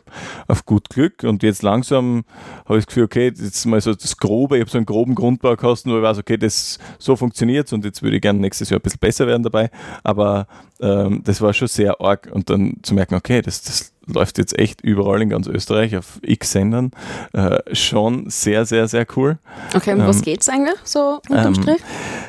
auf gut Glück und jetzt langsam habe ich das Gefühl, okay, jetzt mal so das Grobe, ich habe so einen groben Grundbaukosten, wo ich weiß, okay, das so funktioniert und jetzt würde ich gerne nächstes Jahr ein bisschen besser werden dabei. Aber ähm, das war schon sehr arg und dann zu merken, okay, das, das läuft jetzt echt überall in ganz Österreich auf x Sendern. Äh, schon sehr, sehr, sehr cool. Okay, um ähm, was geht es eigentlich so unterm ähm, Strich?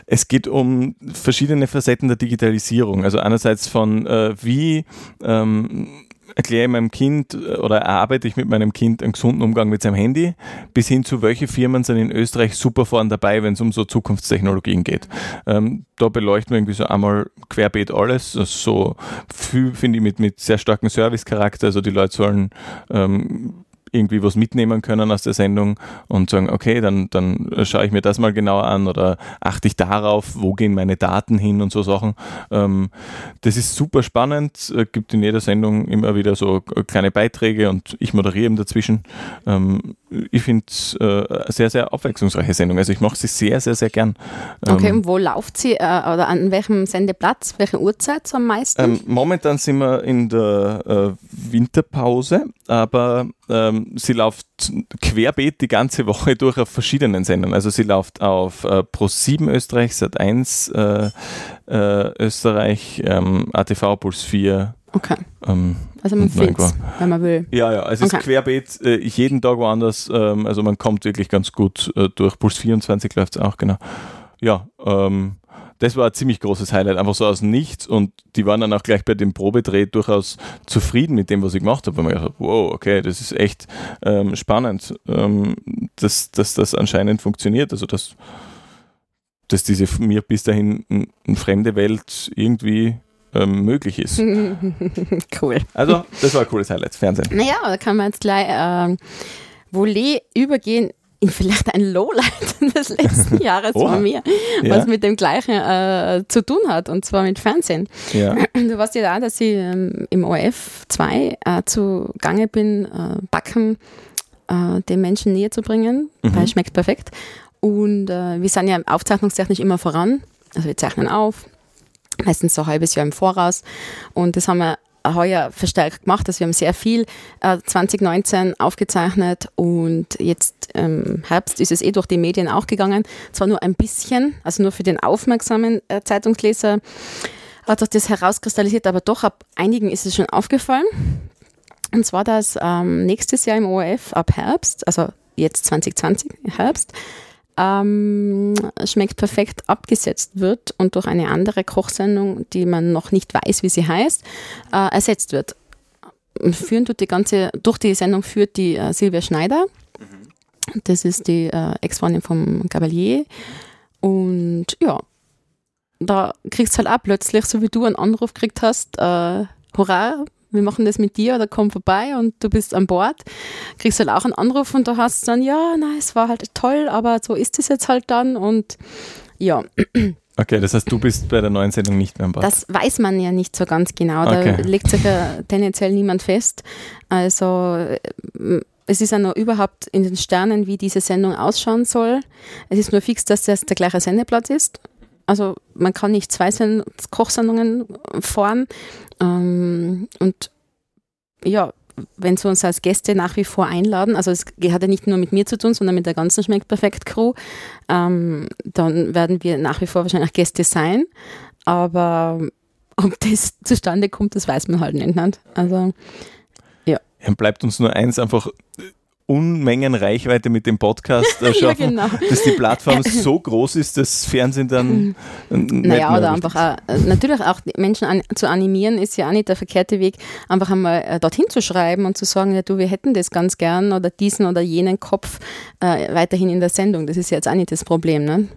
Es geht um verschiedene Facetten der Digitalisierung. Also einerseits von äh, wie ähm, erkläre ich meinem Kind äh, oder erarbeite ich mit meinem Kind einen gesunden Umgang mit seinem Handy, bis hin zu welche Firmen sind in Österreich super vorne dabei, wenn es um so Zukunftstechnologien geht. Ähm, da beleuchten wir irgendwie so einmal querbeet alles, also so viel, finde ich, mit, mit sehr starkem Service-Charakter. Also die Leute sollen ähm, irgendwie was mitnehmen können aus der Sendung und sagen, okay, dann, dann schaue ich mir das mal genauer an oder achte ich darauf, wo gehen meine Daten hin und so Sachen. Ähm, das ist super spannend, Es gibt in jeder Sendung immer wieder so kleine Beiträge und ich moderiere eben dazwischen. Ähm, ich finde es äh, eine sehr, sehr abwechslungsreiche Sendung. Also ich mache sie sehr, sehr, sehr gern. Okay, ähm, und wo läuft sie äh, oder an welchem Sendeplatz, welche Uhrzeit so am meisten? Ähm, momentan sind wir in der äh, Winterpause, aber ähm, sie läuft querbeet die ganze Woche durch auf verschiedenen Sendern. Also sie läuft auf äh, Pro7 Österreich, Sat1 äh, äh, Österreich, ähm, ATV Puls 4. Okay. Also man findet es, wenn man will. Ja, ja, es okay. ist querbeet, äh, jeden Tag woanders. Ähm, also man kommt wirklich ganz gut äh, durch. Puls 24 läuft es auch, genau. Ja, ähm, das war ein ziemlich großes Highlight, einfach so aus nichts und die waren dann auch gleich bei dem Probedreh durchaus zufrieden mit dem, was ich gemacht habe, weil man gedacht wow, okay, das ist echt ähm, spannend, ähm, dass, dass das anscheinend funktioniert, also dass, dass diese mir bis dahin eine fremde Welt irgendwie ähm, möglich ist. cool. Also, das war ein cooles Highlight, Fernsehen. Naja, da kann man jetzt gleich äh, Volley übergehen in vielleicht ein Lowlight des letzten Jahres oh, von mir, ja. was mit dem gleichen äh, zu tun hat, und zwar mit Fernsehen. Ja. Du weißt ja da, dass ich ähm, im ORF 2 äh, zu Gange bin, äh, Backen äh, den Menschen näher zu bringen, mhm. weil es schmeckt perfekt. Und äh, wir sind ja aufzeichnungstechnisch immer voran. Also wir zeichnen auf, meistens so ein halbes Jahr im Voraus. Und das haben wir heuer verstärkt gemacht. Also wir haben sehr viel äh, 2019 aufgezeichnet und jetzt im ähm, Herbst ist es eh durch die Medien auch gegangen. Zwar nur ein bisschen, also nur für den aufmerksamen äh, Zeitungsleser hat sich das herauskristallisiert, aber doch ab einigen ist es schon aufgefallen. Und zwar, dass ähm, nächstes Jahr im ORF ab Herbst, also jetzt 2020 Herbst, ähm, schmeckt perfekt abgesetzt wird und durch eine andere Kochsendung, die man noch nicht weiß, wie sie heißt, äh, ersetzt wird. Führen tut die ganze, durch die Sendung führt die äh, Silvia Schneider. Das ist die äh, Ex-Freundin vom Cavalier. Und ja, da kriegst du halt auch plötzlich, so wie du einen Anruf gekriegt hast, äh, hurra, wir machen das mit dir oder komm vorbei und du bist an Bord, kriegst halt auch einen Anruf und da hast du dann, ja, na, es war halt toll, aber so ist es jetzt halt dann und ja. Okay, das heißt, du bist bei der neuen Sendung nicht mehr an Bord. Das weiß man ja nicht so ganz genau. Da okay. legt sich ja tendenziell niemand fest. Also äh, es ist ja noch überhaupt in den Sternen, wie diese Sendung ausschauen soll. Es ist nur fix, dass das der gleiche Sendeplatz ist. Also man kann nicht zwei Kochsendungen fahren. Ähm, und ja, wenn sie uns als Gäste nach wie vor einladen, also es hat ja nicht nur mit mir zu tun, sondern mit der ganzen Schmeckt Perfekt Crew, ähm, dann werden wir nach wie vor wahrscheinlich Gäste sein. Aber ob das zustande kommt, das weiß man halt nicht. Also ja. Dann bleibt uns nur eins einfach Unmengen Reichweite mit dem Podcast äh, schaffen, ja, genau. dass die Plattform so groß ist, dass Fernsehen dann. Mhm. Naja, oder einfach auch, äh, natürlich auch Menschen an, zu animieren, ist ja auch nicht der verkehrte Weg, einfach einmal äh, dorthin zu schreiben und zu sagen, ja, du, wir hätten das ganz gern oder diesen oder jenen Kopf äh, weiterhin in der Sendung. Das ist jetzt auch nicht das Problem. Ne?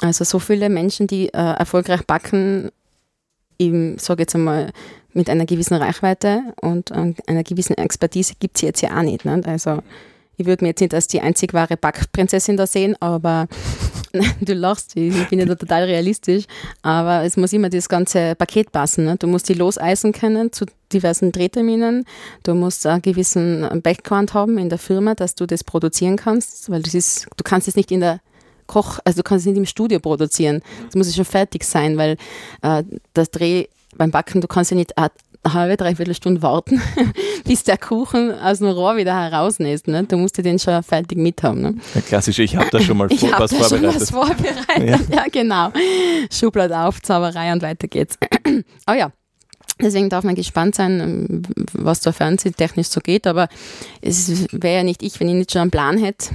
Also so viele Menschen, die äh, erfolgreich backen, ich sage jetzt einmal, mit einer gewissen Reichweite und einer gewissen Expertise gibt es jetzt ja auch nicht. Ne? Also ich würde mir jetzt nicht als die einzig wahre Backprinzessin da sehen, aber du lachst, ich bin ja total realistisch, aber es muss immer das ganze Paket passen. Ne? Du musst die loseisen können zu diversen Drehterminen, du musst einen gewissen Background haben in der Firma, dass du das produzieren kannst, weil das ist, du kannst es nicht in der Koch, also du kannst es nicht im Studio produzieren. Es muss schon fertig sein, weil äh, das Dreh beim Backen, du kannst ja nicht eine halbe, dreiviertel Stunde warten, bis der Kuchen aus dem Rohr wieder herausnässt. Ne? Du musst den schon fertig mit haben. Ne? Ja, klassisch, ich habe da schon mal vor, was vorbereitet. Schon was vorbereitet. Ja. ja, genau. Schublade auf, Zauberei und weiter geht's. oh ja. Deswegen darf man gespannt sein, was da fernsehtechnisch so geht, aber es wäre ja nicht ich, wenn ich nicht schon einen Plan hätte,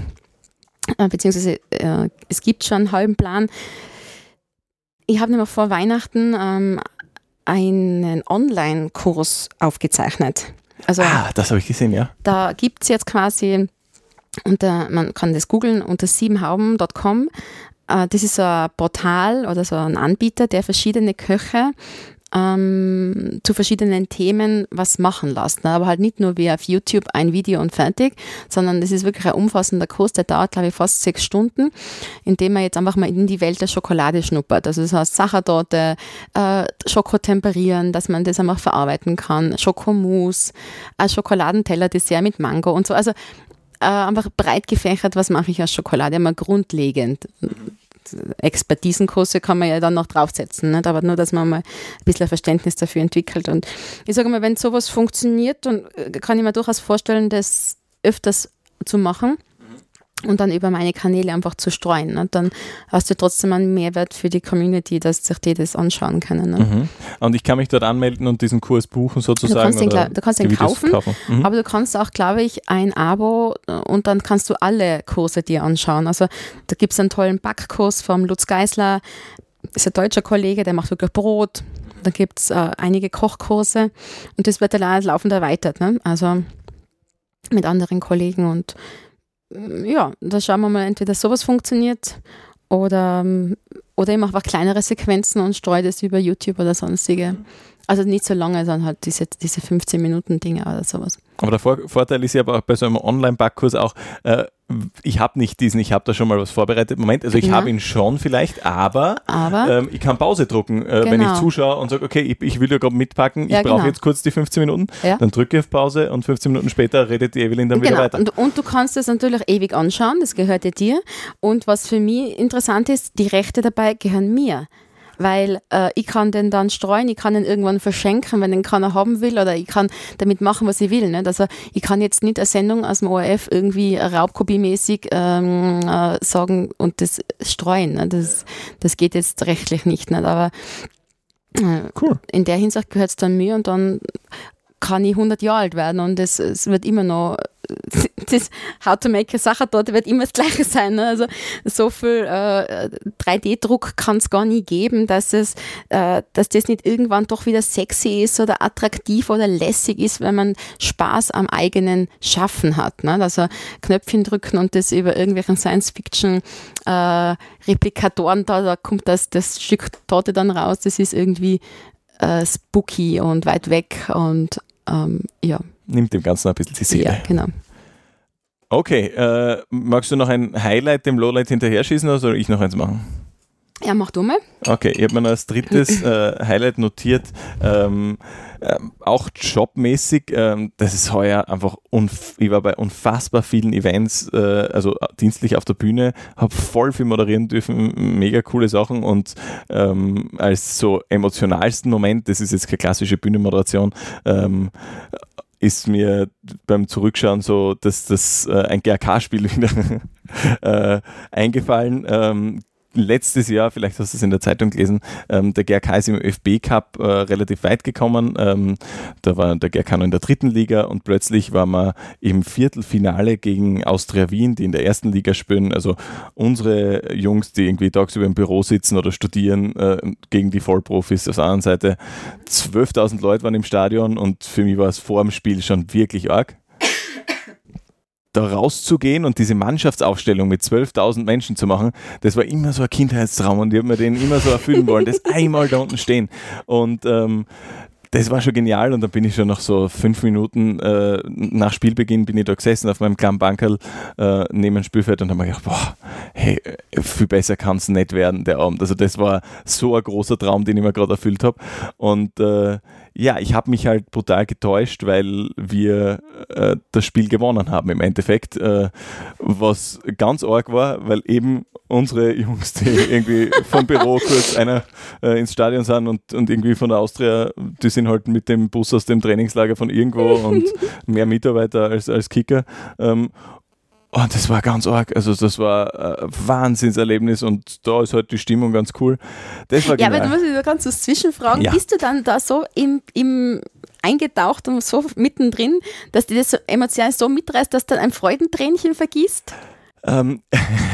äh, beziehungsweise äh, es gibt schon einen halben Plan. Ich habe nämlich vor Weihnachten ähm, einen Online-Kurs aufgezeichnet. Also, ah, das habe ich gesehen, ja. Da gibt es jetzt quasi, unter, man kann das googeln, unter siebenhauben.com. Äh, das ist so ein Portal oder so ein Anbieter, der verschiedene Köche ähm, zu verschiedenen Themen was machen lässt. Ne? Aber halt nicht nur wie auf YouTube ein Video und fertig, sondern das ist wirklich ein umfassender Kurs, der dauert, glaube ich, fast sechs Stunden, in dem man jetzt einfach mal in die Welt der Schokolade schnuppert. Also das heißt Sachertorte, äh, Schokotemperieren, dass man das einfach verarbeiten kann, Schokomousse, ein Schokoladenteller, Dessert mit Mango und so. Also äh, einfach breit gefächert, was mache ich aus Schokolade, immer grundlegend. Expertisenkurse kann man ja dann noch draufsetzen, nicht? aber nur, dass man mal ein bisschen Verständnis dafür entwickelt. Und ich sage mal, wenn sowas funktioniert, dann äh, kann ich mir durchaus vorstellen, das öfters zu machen und dann über meine Kanäle einfach zu streuen. Ne? Dann hast du trotzdem einen Mehrwert für die Community, dass sich die das anschauen können. Ne? Mhm. Und ich kann mich dort anmelden und diesen Kurs buchen sozusagen? Du kannst den, du kannst den kaufen, kaufen. Mhm. aber du kannst auch, glaube ich, ein Abo äh, und dann kannst du alle Kurse dir anschauen. Also da gibt es einen tollen Backkurs vom Lutz Geisler, ist ein deutscher Kollege, der macht wirklich Brot. Da gibt es äh, einige Kochkurse und das wird dann laufend erweitert. Ne? Also mit anderen Kollegen und ja, da schauen wir mal, entweder sowas funktioniert oder, oder ich mache einfach kleinere Sequenzen und streue das über YouTube oder sonstige. Also nicht so lange, sondern halt diese, diese 15 Minuten Dinge oder sowas. Aber der Vor Vorteil ist ja aber auch bei so einem Online-Backkurs auch, äh, ich habe nicht diesen, ich habe da schon mal was vorbereitet. Moment, also ich ja. habe ihn schon vielleicht, aber, aber? Ähm, ich kann Pause drucken, äh, genau. wenn ich genau. zuschaue und sage, okay, ich, ich will ja gerade mitpacken, ich ja, brauche genau. jetzt kurz die 15 Minuten, ja. dann drücke ich auf Pause und 15 Minuten später redet die Evelyn dann genau. wieder weiter. Und, und du kannst es natürlich ewig anschauen, das gehört ja dir. Und was für mich interessant ist, die Rechte dabei gehören mir. Weil äh, ich kann den dann streuen, ich kann ihn irgendwann verschenken, wenn den keiner haben will oder ich kann damit machen, was ich will. Nicht? Also ich kann jetzt nicht eine Sendung aus dem ORF irgendwie raubkopiemäßig ähm, äh, sagen und das streuen. Ne? Das, das geht jetzt rechtlich nicht. nicht? Aber äh, cool. in der Hinsicht gehört es dann mir und dann kann ich 100 Jahre alt werden und es, es wird immer noch das How to Make a Sache dort wird immer das Gleiche sein. Ne? Also so viel äh, 3D-Druck kann es gar nie geben, dass es, äh, dass das nicht irgendwann doch wieder sexy ist oder attraktiv oder lässig ist, wenn man Spaß am eigenen Schaffen hat. Ne? Also Knöpfchen drücken und das über irgendwelchen Science-Fiction äh, da, da kommt das, das Stück Torte dann raus. Das ist irgendwie äh, spooky und weit weg und ähm, ja. Nimmt dem Ganzen ein bisschen die Seele. Ja, genau. Okay, äh, magst du noch ein Highlight dem Lowlight hinterher schießen oder soll ich noch eins machen? Ja, mach du mal. Okay, ich habe mir noch als drittes äh, Highlight notiert, ähm, äh, auch jobmäßig, ähm, das ist heuer einfach, ich war bei unfassbar vielen Events, äh, also dienstlich auf der Bühne, habe voll viel moderieren dürfen, mega coole Sachen und ähm, als so emotionalsten Moment, das ist jetzt keine klassische Bühnenmoderation, ähm, ist mir beim Zurückschauen so, dass das äh, ein GRK-Spiel wieder äh, eingefallen. Ähm, letztes Jahr, vielleicht hast du es in der Zeitung gelesen, ähm, der GRK ist im ÖFB Cup äh, relativ weit gekommen. Ähm, da war der GRK noch in der dritten Liga und plötzlich war man im Viertelfinale gegen Austria Wien, die in der ersten Liga spielen. Also unsere Jungs, die irgendwie tagsüber im Büro sitzen oder studieren, äh, gegen die Vollprofis. Auf der anderen Seite 12.000 Leute waren im Stadion und für mich war es vor dem Spiel schon wirklich arg da rauszugehen und diese Mannschaftsaufstellung mit 12.000 Menschen zu machen, das war immer so ein Kindheitstraum und ich habe mir den immer so erfüllen wollen, das einmal da unten stehen. Und ähm, das war schon genial und dann bin ich schon noch so fünf Minuten äh, nach Spielbeginn bin ich da gesessen auf meinem kleinen Bankerl äh, neben dem Spielfeld und habe mir gedacht, boah, hey, viel besser kann es nicht werden, der Abend. Also das war so ein großer Traum, den ich mir gerade erfüllt habe und äh, ja, ich habe mich halt brutal getäuscht, weil wir äh, das Spiel gewonnen haben im Endeffekt, äh, was ganz arg war, weil eben unsere Jungs, die irgendwie vom Büro kurz einer äh, ins Stadion sind und, und irgendwie von der Austria, die sind halt mit dem Bus aus dem Trainingslager von irgendwo und mehr Mitarbeiter als, als Kicker. Ähm, und oh, das war ganz arg. Also das war ein Wahnsinnserlebnis und da ist halt die Stimmung ganz cool. Das war ja, aber du musst dich da ganz so zwischenfragen. Ja. Bist du dann da so im, im eingetaucht und so mittendrin, dass dir das so emotional so mitreißt, dass du dann ein Freudentränchen vergisst? Ähm,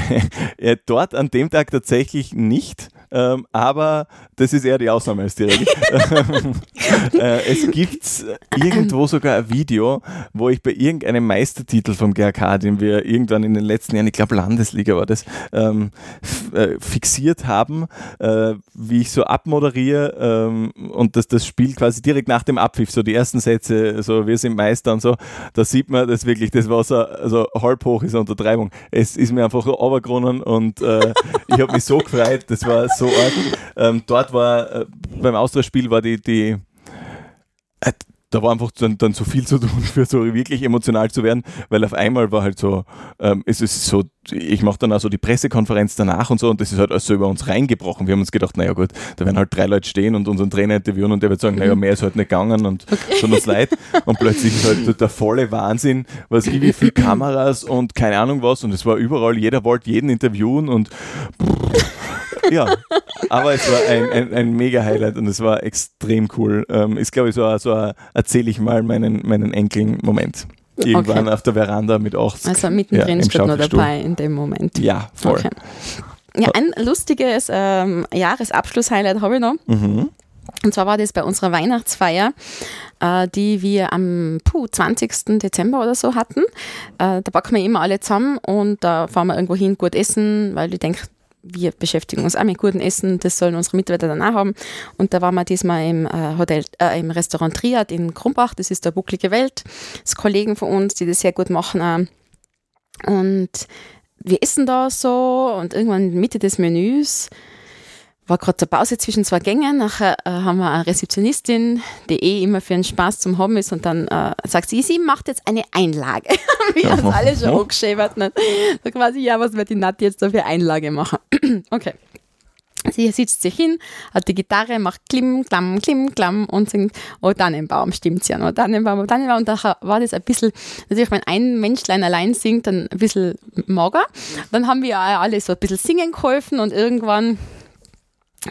ja, dort an dem Tag tatsächlich nicht. Ähm, aber das ist eher die Ausnahme als die Regel. äh, es gibt irgendwo sogar ein Video, wo ich bei irgendeinem Meistertitel vom GRK, den wir irgendwann in den letzten Jahren, ich glaube Landesliga war das, ähm, äh, fixiert haben, äh, wie ich so abmoderiere ähm, und das, das Spiel quasi direkt nach dem Abpfiff, so die ersten Sätze, so wir sind Meister und so, da sieht man das wirklich, das war so also halb hoch ist eine Untertreibung. Es ist mir einfach so runtergerunnen und äh, ich habe mich so gefreut, das war so arg. Ähm, dort war, äh, beim Austauschspiel war die, die äh, da war einfach dann, dann so viel zu tun, für so wirklich emotional zu werden, weil auf einmal war halt so, ähm, es ist so, ich mache dann auch so die Pressekonferenz danach und so und das ist halt alles so über uns reingebrochen. Wir haben uns gedacht, naja gut, da werden halt drei Leute stehen und unseren Trainer interviewen und der wird sagen, naja, mehr ist halt nicht gegangen und okay. schon uns leid. Und plötzlich ist halt der volle Wahnsinn, was ich, wie viele Kameras und keine Ahnung was und es war überall, jeder wollte jeden interviewen und ja, aber es war ein, ein, ein mega Highlight und es war extrem cool. Ähm, ist, glaube ich, so, so erzähle ich mal meinen, meinen Enkeln Moment. Irgendwann okay. auf der Veranda mit 80. Also mittendrin ja, steht nur dabei in dem Moment. Ja, voll. Okay. Ja, ein lustiges ähm, Jahresabschluss-Highlight habe ich noch. Mhm. Und zwar war das bei unserer Weihnachtsfeier, äh, die wir am puh, 20. Dezember oder so hatten. Äh, da packen wir immer alle zusammen und da fahren wir irgendwo hin, gut essen, weil ich denke, wir beschäftigen uns auch mit gutem Essen, das sollen unsere Mitarbeiter dann auch haben. Und da waren wir diesmal im äh, Hotel, äh, im Restaurant Triad in Krumbach, das ist der bucklige Welt. Das Kollegen von uns, die das sehr gut machen. Auch. Und wir essen da so und irgendwann Mitte des Menüs war gerade zur Pause zwischen zwei Gängen. Nachher äh, haben wir eine Rezeptionistin, die eh immer für einen Spaß zum Haben ist und dann äh, sagt sie, sie macht jetzt eine Einlage. wir haben alle schon angeschäbert. Ne? So quasi, ja, was wird die Nati jetzt da für Einlage machen? okay. Sie sitzt sich hin, hat die Gitarre, macht Klim, Klamm, Klim, Klamm und singt Oh Tannenbaum, stimmt's ja, Oh Tannenbaum, Oh Tannenbaum. Und da war das ein bisschen, natürlich, wenn ein Menschlein allein singt, dann ein bisschen mager. Dann haben wir alle so ein bisschen singen geholfen und irgendwann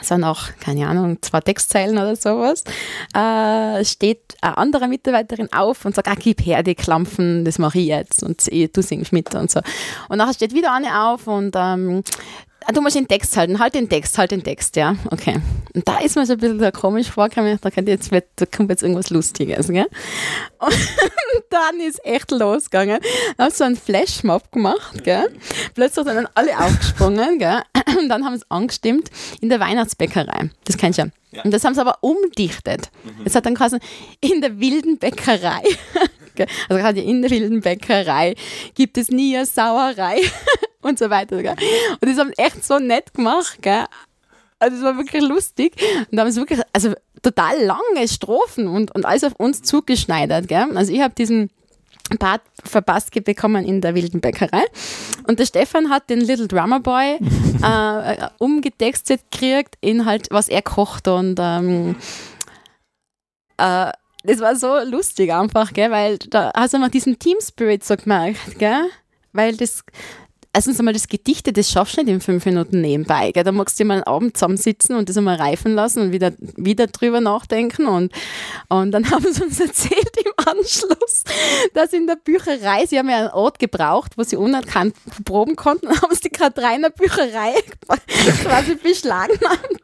so nach, keine Ahnung, zwei Textzeilen oder sowas, äh, steht eine andere Mitarbeiterin auf und sagt, ah, gib her die Klampfen, das mache ich jetzt und du singst mit und so. Und nachher steht wieder eine auf und ähm, ah, du musst den Text halten, halt den Text, halt den Text, ja, okay. Und da ist mir so ein bisschen so komisch vorgekommen, da, jetzt, da kommt jetzt irgendwas Lustiges, gell? Und dann ist echt losgegangen. Dann haben so einen Flashmob gemacht, gell? Plötzlich sind dann alle aufgesprungen, gell? Und dann haben sie angestimmt in der Weihnachtsbäckerei. Das kennst du ja. Und das haben sie aber umdichtet. Es mhm. hat dann quasi in der wilden Bäckerei. Also gerade in der wilden Bäckerei gibt es nie eine Sauerei und so weiter. Gell? Und das haben sie echt so nett gemacht. Gell? Also es war wirklich lustig. Und da haben sie wirklich, also total lange Strophen und, und alles auf uns zugeschneidert. Gell? Also ich habe diesen Part verpasst bekommen in der wilden Bäckerei. Und der Stefan hat den Little Drummer Boy äh, umgetextet gekriegt in halt, was er kocht und ähm, äh, das war so lustig einfach, gell, weil da hast du mal diesen Team Spirit so gemerkt, gell, weil das erstens einmal das Gedichte, das schaffst du nicht in fünf Minuten nebenbei. Gell? Da magst du mal einen Abend zusammensitzen und das einmal reifen lassen und wieder, wieder drüber nachdenken. Und, und dann haben sie uns erzählt im Anschluss, dass in der Bücherei, sie haben ja einen Ort gebraucht, wo sie unerkannt proben konnten, haben sie gerade drei in der Bücherei quasi beschlagnahmt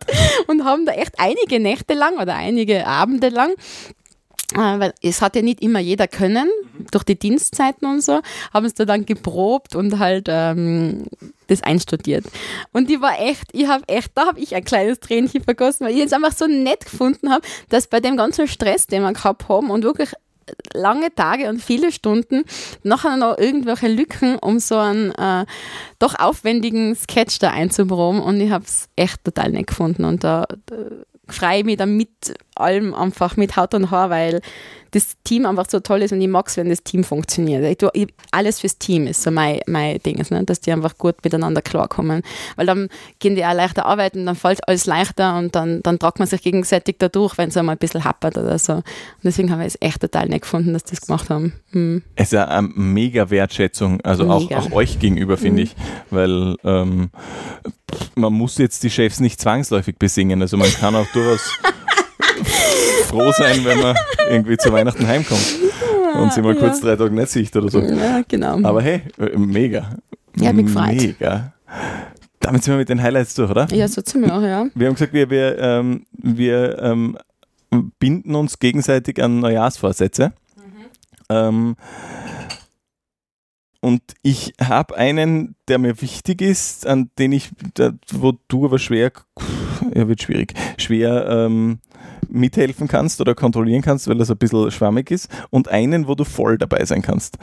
und haben da echt einige Nächte lang oder einige Abende lang weil es hat ja nicht immer jeder können, durch die Dienstzeiten und so, haben es da dann geprobt und halt ähm, das einstudiert. Und die war echt, ich habe echt, da habe ich ein kleines Tränchen vergossen, weil ich es einfach so nett gefunden habe, dass bei dem ganzen Stress, den wir gehabt haben und wirklich lange Tage und viele Stunden nachher noch irgendwelche Lücken, um so einen äh, doch aufwendigen Sketch da einzuproben und ich habe es echt total nett gefunden und da, da freue mich dann mit allem einfach mit Haut und Haar, weil das Team einfach so toll ist und ich mag es, wenn das Team funktioniert. Ich tue, alles fürs Team ist so mein, mein Ding, ne? dass die einfach gut miteinander klarkommen. Weil dann gehen die auch leichter arbeiten, dann fällt alles leichter und dann, dann tragt man sich gegenseitig dadurch, wenn es einmal ein bisschen happert oder so. Und deswegen habe ich es echt total nett gefunden, dass die das gemacht haben. Hm. Es ist ja eine mega Wertschätzung, also auch, auch, euch gegenüber, finde hm. ich, weil ähm, man muss jetzt die Chefs nicht zwangsläufig besingen. Also man kann auch durchaus froh sein, wenn man irgendwie zu Weihnachten heimkommt und sie mal ja. kurz drei Tage nicht sieht oder so. Ja, genau. Aber hey, mega. Ja, mich gefreut. Mega. Damit sind wir mit den Highlights durch, oder? Ja, so ziemlich auch, ja. Wir haben gesagt, wir, wir, ähm, wir ähm, binden uns gegenseitig an Neujahrsvorsätze. Mhm. Ähm, und ich habe einen, der mir wichtig ist, an den ich, der, wo du aber schwer, ja, wird schwierig, schwer ähm, mithelfen kannst oder kontrollieren kannst, weil das ein bisschen schwammig ist. Und einen, wo du voll dabei sein kannst.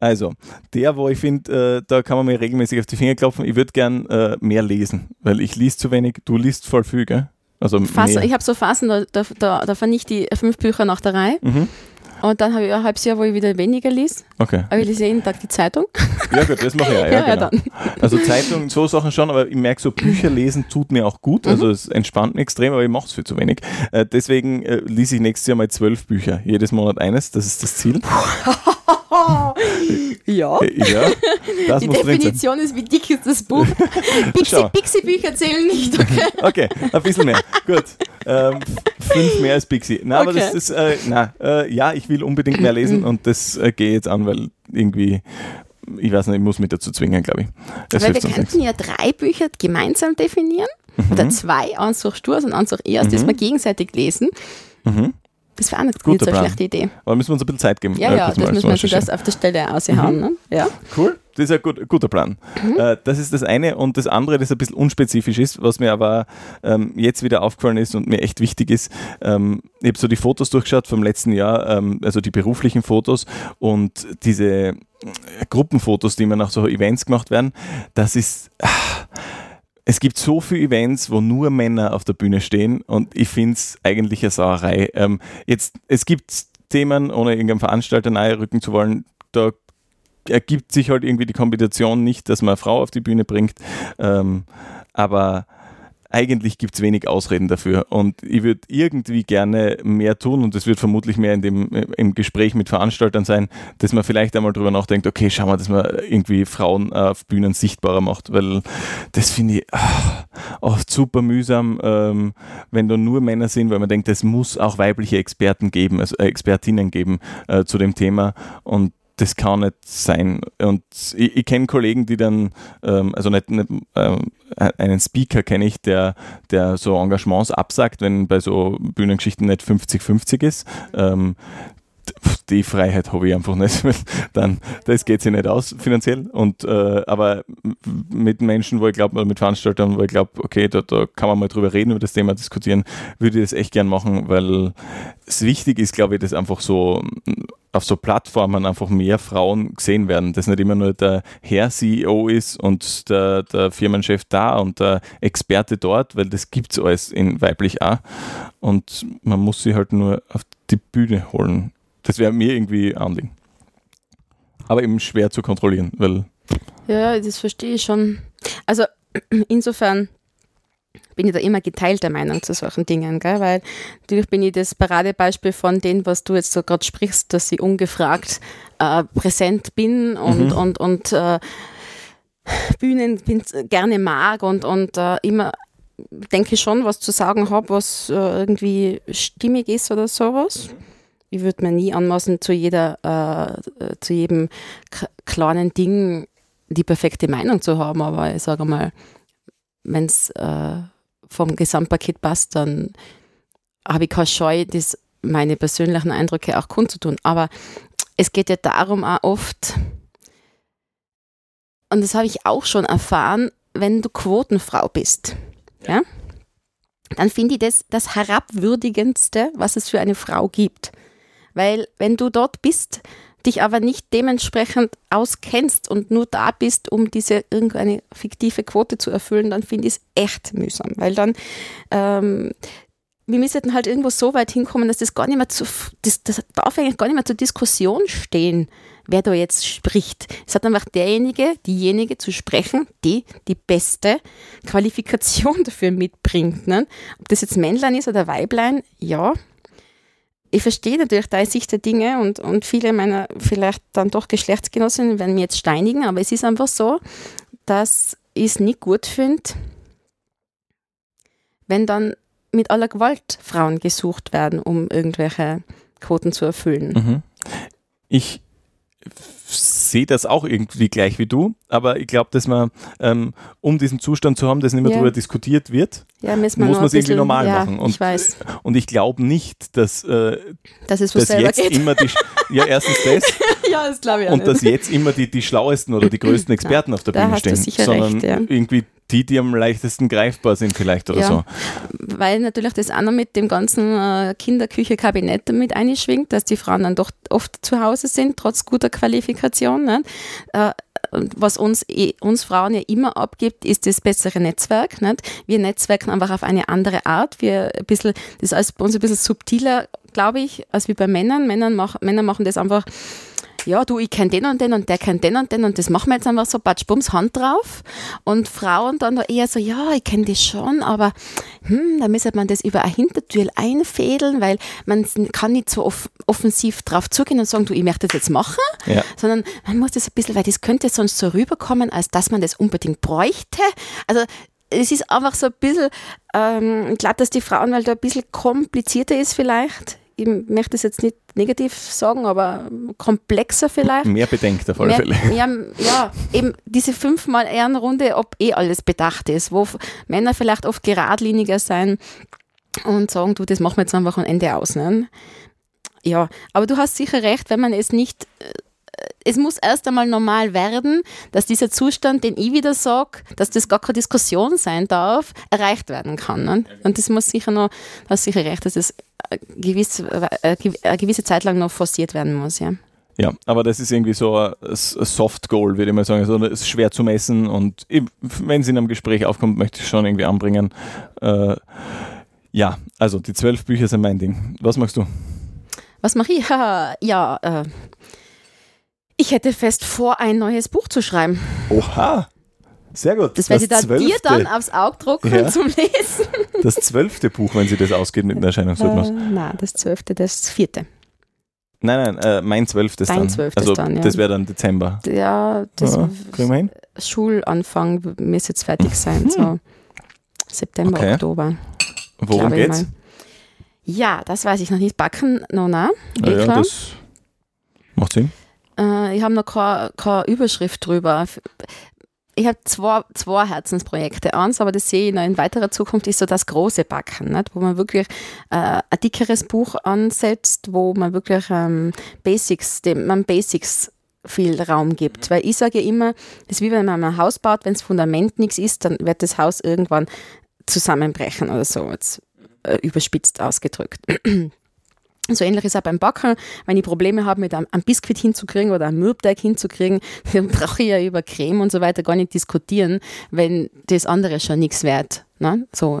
Also, der, wo ich finde, äh, da kann man mir regelmäßig auf die Finger klopfen. Ich würde gern äh, mehr lesen, weil ich liest zu wenig. Du liest voll viel, gell? Also Fass, ich habe so Phasen, da, da, da, da vernichte ich fünf Bücher nach der Reihe. Mhm. Und dann habe ich ein halbes Jahr, wo ich wieder weniger lies. Okay. Aber ich lese jeden Tag die Zeitung. Ja, gut, das mache ich ja. ja, ja, genau. ja Also Zeitung, so Sachen schon, aber ich merke so, Bücher lesen tut mir auch gut. Also mhm. es entspannt mich extrem, aber ich mache es viel zu wenig. Äh, deswegen äh, lese ich nächstes Jahr mal zwölf Bücher. Jedes Monat eines, das ist das Ziel. ja. Ja das Die Definition ist, wie dick ist das Buch. Pixie-Bücher zählen nicht, okay? okay, ein bisschen mehr. Gut. Ähm, fünf mehr als Pixie. Na, okay. aber das ist, äh, na, äh, ja, ich will unbedingt mehr lesen und das äh, gehe jetzt an, weil irgendwie ich weiß nicht, ich muss mich dazu zwingen, glaube ich. Das Weil wir könnten ja drei Bücher gemeinsam definieren. Mhm. Oder zwei, eins suchst du aus und eins ich aus, mhm. das wir gegenseitig lesen. Mhm. Das wäre auch nicht, nicht so eine schlechte Idee. Aber müssen wir uns ein bisschen Zeit geben. Ja, äh, ja, das müssen wir schon das auf der Stelle aushauen. Mhm. Ne? Ja. Cool, das ist ein gut, guter Plan. Mhm. Äh, das ist das eine. Und das andere, das ein bisschen unspezifisch ist, was mir aber ähm, jetzt wieder aufgefallen ist und mir echt wichtig ist. Ähm, ich habe so die Fotos durchgeschaut vom letzten Jahr, ähm, also die beruflichen Fotos und diese Gruppenfotos, die mir nach so Events gemacht werden. Das ist. Ach, es gibt so viele Events, wo nur Männer auf der Bühne stehen und ich finde es eigentlich eine Sauerei. Ähm, jetzt, es gibt Themen, ohne irgendeinem Veranstalter nahe rücken zu wollen, da ergibt sich halt irgendwie die Kombination nicht, dass man eine Frau auf die Bühne bringt. Ähm, aber eigentlich gibt es wenig Ausreden dafür. Und ich würde irgendwie gerne mehr tun und das wird vermutlich mehr in dem, im Gespräch mit Veranstaltern sein, dass man vielleicht einmal drüber nachdenkt, okay, schau mal, dass man irgendwie Frauen auf Bühnen sichtbarer macht, weil das finde ich ach, oft super mühsam, ähm, wenn da nur Männer sind, weil man denkt, es muss auch weibliche Experten geben, also äh, Expertinnen geben äh, zu dem Thema und das kann nicht sein. Und ich, ich kenne Kollegen, die dann, ähm, also nicht, nicht ähm, einen Speaker kenne ich, der, der so Engagements absagt, wenn bei so Bühnengeschichten nicht 50-50 ist. Ähm, die Freiheit habe ich einfach nicht. Dann, das geht sich nicht aus finanziell. Und, äh, aber mit Menschen, wo ich glaube, mit Veranstaltern, wo ich glaube, okay, da, da kann man mal drüber reden, über das Thema diskutieren, würde ich das echt gern machen, weil es wichtig ist, glaube ich, dass einfach so auf so Plattformen einfach mehr Frauen gesehen werden, dass nicht immer nur der Herr CEO ist und der, der Firmenchef da und der Experte dort, weil das gibt es alles in weiblich auch. Und man muss sie halt nur auf die Bühne holen das wäre mir irgendwie Anliegen. Aber eben schwer zu kontrollieren, weil. Ja, das verstehe ich schon. Also insofern bin ich da immer geteilter Meinung zu solchen Dingen, gell? weil natürlich bin ich das Paradebeispiel von dem, was du jetzt so gerade sprichst, dass ich ungefragt äh, präsent bin und, mhm. und, und äh, Bühnen bin, gerne mag und, und äh, immer denke schon, was zu sagen habe, was äh, irgendwie stimmig ist oder sowas. Mhm ich würde mir nie anmaßen, zu jeder, äh, äh zu jedem kleinen Ding die perfekte Meinung zu haben, aber ich sage mal, wenn es äh, vom Gesamtpaket passt, dann habe ich keine Scheu, das meine persönlichen Eindrücke auch kundzutun. Aber es geht ja darum auch oft, und das habe ich auch schon erfahren, wenn du Quotenfrau bist, ja, ja dann finde ich das das herabwürdigendste, was es für eine Frau gibt. Weil wenn du dort bist, dich aber nicht dementsprechend auskennst und nur da bist, um diese irgendeine fiktive Quote zu erfüllen, dann finde ich es echt mühsam. Weil dann ähm, wir müssen halt irgendwo so weit hinkommen, dass das gar nicht mehr zu, das, das darf eigentlich gar nicht mehr zur Diskussion stehen, wer da jetzt spricht. Es hat einfach derjenige, diejenige zu sprechen, die die beste Qualifikation dafür mitbringt. Ne? Ob das jetzt Männlein ist oder Weiblein, ja, ich verstehe natürlich deine Sicht der Dinge und, und viele meiner vielleicht dann doch Geschlechtsgenossinnen werden mir jetzt steinigen, aber es ist einfach so, dass ich es nicht gut finde, wenn dann mit aller Gewalt Frauen gesucht werden, um irgendwelche Quoten zu erfüllen. Mhm. Ich sehe das auch irgendwie gleich wie du, aber ich glaube, dass man, ähm, um diesen Zustand zu haben, dass nicht mehr ja. darüber diskutiert wird, ja, muss man es irgendwie normal ja, machen. Und ich, weiß. und ich glaube nicht, dass, äh, dass, es dass jetzt geht. immer die, ja erstens das, ja, das ich Und nicht. dass jetzt immer die, die schlauesten oder die größten Experten auf der Bühne stehen, sondern recht, irgendwie die, die am leichtesten greifbar sind vielleicht oder ja, so. Weil natürlich das auch noch mit dem ganzen äh, Kinderküche-Kabinett mit einschwingt, dass die Frauen dann doch oft zu Hause sind, trotz guter Qualifikation. Ne? Äh, was uns, eh, uns Frauen ja immer abgibt, ist das bessere Netzwerk. Nicht? Wir netzwerken einfach auf eine andere Art. Wir ein bisschen, das ist bei uns ein bisschen subtiler, glaube ich, als wie bei Männern. Männern mach, Männer machen das einfach ja, du, ich kenne den und den und der kennt den und den und das machen wir jetzt einfach so, batsch, bums, Hand drauf. Und Frauen dann eher so, ja, ich kenne das schon, aber hm, da müsste man das über eine Hintertür einfädeln, weil man kann nicht so off offensiv drauf zugehen und sagen, du, ich möchte das jetzt machen, ja. sondern man muss das ein bisschen, weil das könnte sonst so rüberkommen, als dass man das unbedingt bräuchte. Also es ist einfach so ein bisschen, ähm, ich glaube, dass die Frauenwelt da ein bisschen komplizierter ist vielleicht ich möchte es jetzt nicht negativ sagen, aber komplexer vielleicht. Mehr bedenkt auf alle Fälle. Mehr, ja, eben diese fünfmal Ehrenrunde, ob eh alles bedacht ist, wo Männer vielleicht oft geradliniger sein und sagen, du, das machen wir jetzt einfach am Ende aus. Ne? Ja, aber du hast sicher recht, wenn man es nicht äh, es muss erst einmal normal werden, dass dieser Zustand, den ich wieder sage, dass das gar keine Diskussion sein darf, erreicht werden kann. Ne? Und das muss sicher noch, du hast sicher recht, dass es gewiss, eine gewisse Zeit lang noch forciert werden muss. Ja. Ja, aber das ist irgendwie so ein Soft Goal, würde ich mal sagen. Also ist schwer zu messen und wenn es in einem Gespräch aufkommt, möchte ich schon irgendwie anbringen. Äh, ja, also die zwölf Bücher sind mein Ding. Was machst du? Was mache ich? Ja, äh, ich hätte fest vor, ein neues Buch zu schreiben. Oha! Sehr gut. Das werde ich dann zwölfte, dir dann aufs Auge drucken Ja. zum Lesen. das zwölfte Buch, wenn sie das ausgeht mit einer Erscheinungsrhythmus. Äh, nein, das zwölfte, das vierte. Nein, nein, äh, mein zwölftes Dein dann. zwölftes also dann, ja. das wäre dann Dezember. Ja, das Ja, kriegen wir hin? Schulanfang müsste jetzt fertig sein, so September, Okay. Oktober. Worum geht's? mal. Ja, das weiß ich noch nicht. Backen, nein. Ja, Eh ja, klar. das macht Sinn. Äh, ich habe noch keine, keine Überschrift drüber. Ich habe zwei, zwei Herzensprojekte. Eins, aber das sehe ich noch in weiterer Zukunft, ist so das große Backen, nicht? wo man wirklich äh, ein dickeres Buch ansetzt, wo man wirklich ähm, Basics, dem man Basics viel Raum gibt. Weil ich sage immer, das ist wie wenn man ein Haus baut, wenn das Fundament nichts ist, dann wird das Haus irgendwann zusammenbrechen oder so, jetzt äh, überspitzt ausgedrückt. So ähnlich ist auch beim Backen. Wenn ich Probleme habe, mit einem, einem Biskuit hinzukriegen oder einem Mürbteig hinzukriegen, dann brauche ich ja über Creme und so weiter gar nicht diskutieren, wenn das andere schon nichts wert. Ne? So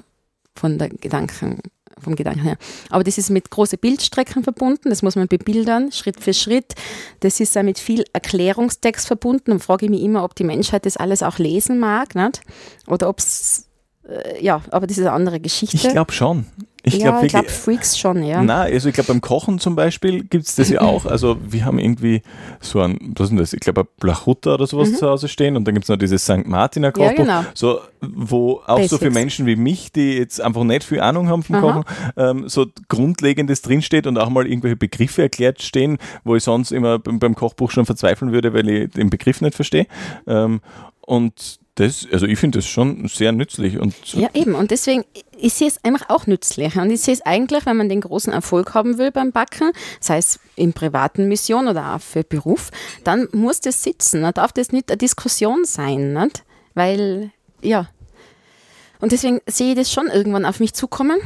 von der Gedanken, vom Gedanken her. Aber das ist mit großen Bildstrecken verbunden, das muss man bebildern, Schritt für Schritt. Das ist auch mit viel Erklärungstext verbunden und frage ich mich immer, ob die Menschheit das alles auch lesen mag, nicht? Oder ob es, äh, ja, aber das ist eine andere Geschichte. Ich glaube schon. Ich ja, ich wirklich. glaube Freaks schon, ja. Nein, also ich glaube beim Kochen zum Beispiel gibt es das ja auch. Also wir haben irgendwie so ein, was ist denn das? Ich glaube ein Blachutta oder sowas zu Hause stehen und dann gibt es noch dieses St. Martiner Mhm. Ja, Kochbuch. genau. So, wo auch so für Basics. Menschen wie mich, die jetzt einfach nicht viel Ahnung haben vom Aha. Kochen, ähm, so Grundlegendes drinsteht und auch mal irgendwelche Begriffe erklärt stehen, wo ich sonst immer beim, beim Kochbuch schon verzweifeln würde, weil ich den Begriff nicht verstehe. Ähm, und das, also ich finde das schon sehr nützlich und Ja, eben. Und deswegen, ich sehe es einfach auch nützlich. Und ich sehe es eigentlich, wenn man den großen Erfolg haben will beim Backen, sei es in privaten Mission oder auch für Beruf, dann muss das sitzen. Dann darf das nicht eine Diskussion sein. Nicht? Weil, ja. Und deswegen sehe ich das schon irgendwann auf mich zukommen.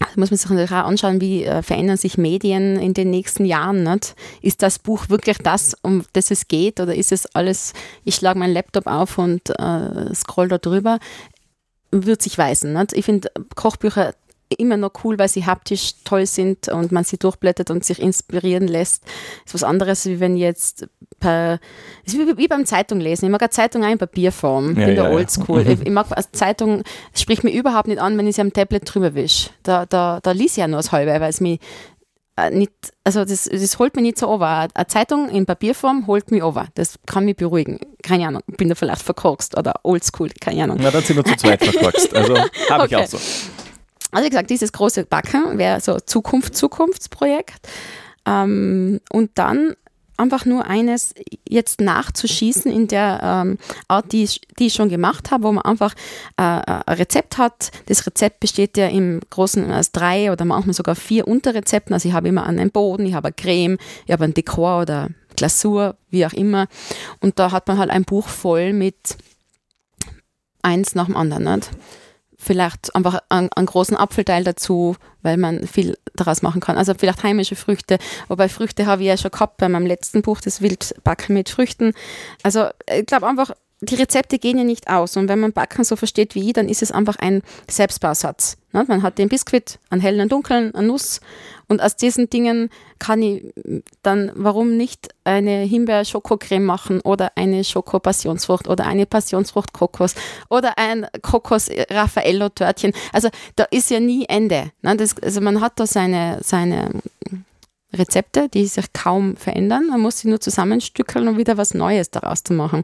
Da muss man sich natürlich auch anschauen, wie äh, verändern sich Medien in den nächsten Jahren. Nicht? Ist das Buch wirklich das, um das es geht, oder ist es alles, ich schlage meinen Laptop auf und äh, scroll da drüber? Wird sich weisen. Nicht? Ich finde Kochbücher immer noch cool, weil sie haptisch toll sind und man sie durchblättert und sich inspirieren lässt. ist was anderes, wie wenn jetzt per, ist wie, wie beim Zeitung lesen. Ich mag eine Zeitung auch in Papierform, Ja, ja, der ja. Oldschool. Ich, ich mag eine Zeitung, es spricht mir überhaupt nicht an, wenn ich sie am Tablet drüber wische. Da, da, da lies ich ja nur das halbe, weil es mich äh, nicht, also das, das holt mich nicht so over. Eine Zeitung in Papierform holt mich over. Das kann mich beruhigen. Keine Ahnung, bin da vielleicht verkorkst oder oldschool, keine Ahnung. na, dann sind wir zu zweit verkorkst. Also habe ich Okay. auch so. Also wie gesagt, dieses große Backen wäre so Zukunft, Zukunftsprojekt. Ähm, und dann einfach nur eines jetzt nachzuschießen in der ähm, Art, die, ich- die ich schon gemacht habe, wo man einfach äh, ein Rezept hat. Das Rezept besteht ja im Großen aus drei oder manchmal sogar vier Unterrezepten. Also ich habe immer einen Boden, ich habe eine Creme, ich habe ein Dekor oder Glasur, wie auch immer. Und da hat man halt ein Buch voll mit eins nach dem anderen. Nicht? Vielleicht einfach einen, einen großen Apfelteil dazu, weil man viel daraus machen kann. Also vielleicht heimische Früchte. Wobei Früchte habe ich ja schon gehabt bei meinem letzten Buch, das Wildbacken mit Früchten. Also ich glaube einfach, die Rezepte gehen ja nicht aus. Und wenn man Backen so versteht wie ich, dann ist es einfach ein Selbstbausatz. Ne? Man hat den Biskuit, einen hellen, einen dunklen, eine Nuss. Und aus diesen Dingen kann ich dann, warum nicht eine Himbeer-Schokocreme machen oder eine Schoko-Passionsfrucht oder eine Passionsfrucht-Kokos oder ein Kokos-Raffaello-Törtchen. Also da ist ja nie Ende. Ne? Das, also man hat da seine, seine Rezepte, die sich kaum verändern. Man muss sie nur zusammenstückeln, um wieder was Neues daraus zu machen.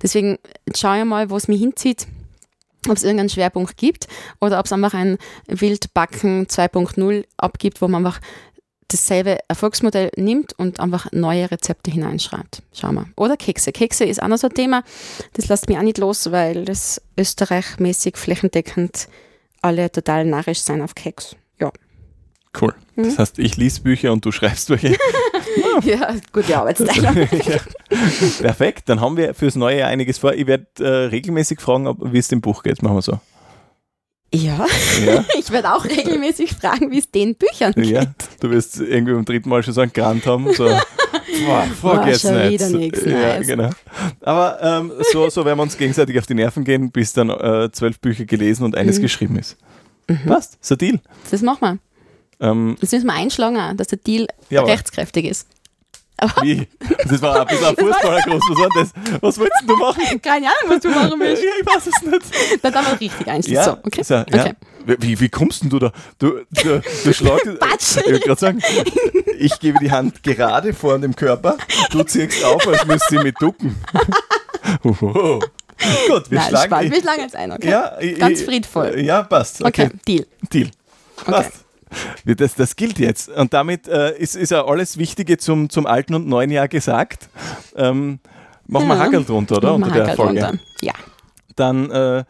Deswegen schaue ich mal, wo es mich hinzieht, ob es irgendeinen Schwerpunkt gibt oder ob es einfach ein Wildbacken 2.0 abgibt, wo man einfach dasselbe Erfolgsmodell nimmt und einfach neue Rezepte hineinschreibt. Schauen wir. Oder Kekse. Kekse ist auch noch so ein Thema. Das lässt mich auch nicht los, weil das österreichmäßig flächendeckend alle total narrisch sein auf Keks. Cool. Mhm. Das heißt, ich lies Bücher und du schreibst welche. ja, gute Arbeitsteilung. ja. Perfekt, dann haben wir fürs neue Jahr einiges vor. Ich werde äh, regelmäßig fragen, ob, wie es dem Buch geht. Machen wir so. Ja, Ja. ich werde auch regelmäßig fragen, wie es den Büchern geht. ja. Du wirst irgendwie beim dritten Mal schon so einen Grant haben. So, boah, fuck Boah, jetzt nicht. nix, ja, nice. genau. Aber ähm, so, so werden wir uns gegenseitig auf die Nerven gehen, bis dann äh, zwölf Bücher gelesen und eines Mhm. geschrieben ist. Passt, so Deal. Das machen wir. Ähm, Das müssen wir einschlagen, dass der Deal Jawohl. rechtskräftig ist. Wie? Das war ein bisschen ein Fußballergruß. Was war das? Was wolltest du machen? Keine Ahnung, was du machen willst. Ja, ich weiß es nicht. Dann mal richtig einstellen. Ja, So, okay. so, ja. okay. Wie, wie kommst denn du da? Du, du, du schlagst. Patsch. Ich gerade sagen, ich gebe die Hand gerade vor dem Körper, du ziehst auf, als müsste sie mit ducken. Gut, wir Nein, schlagen. spannend. Wir schlagen jetzt ein, okay? ja, Ganz friedvoll. Ja, passt. Okay, Okay, Deal. Deal. Passt. Das, das gilt jetzt. Und damit äh, ist, ist ja alles Wichtige zum, zum alten und neuen Jahr gesagt. Ähm, machen wir Ja. Hackerl drunter, oder? Unter der Folge. drunter. Ja. Dann äh,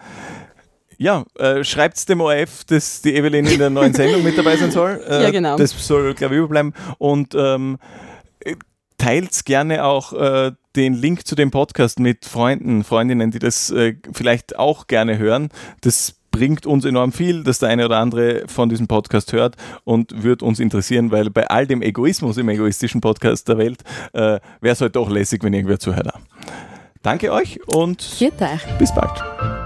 ja, äh, schreibt dem ORF, dass die Evelyn in der neuen Sendung mit dabei sein soll. Äh, Ja, genau. Das soll, glaube ich, überbleiben. Und ähm, teilt gerne auch äh, den Link zu dem Podcast mit Freunden, Freundinnen, die das äh, vielleicht auch gerne hören. Das bringt uns enorm viel, dass der eine oder andere von diesem Podcast hört und wird uns interessieren, weil bei all dem Egoismus im egoistischen Podcast der Welt äh, wäre es halt doch lässig, wenn irgendwer zuhört. Danke euch und bis bald.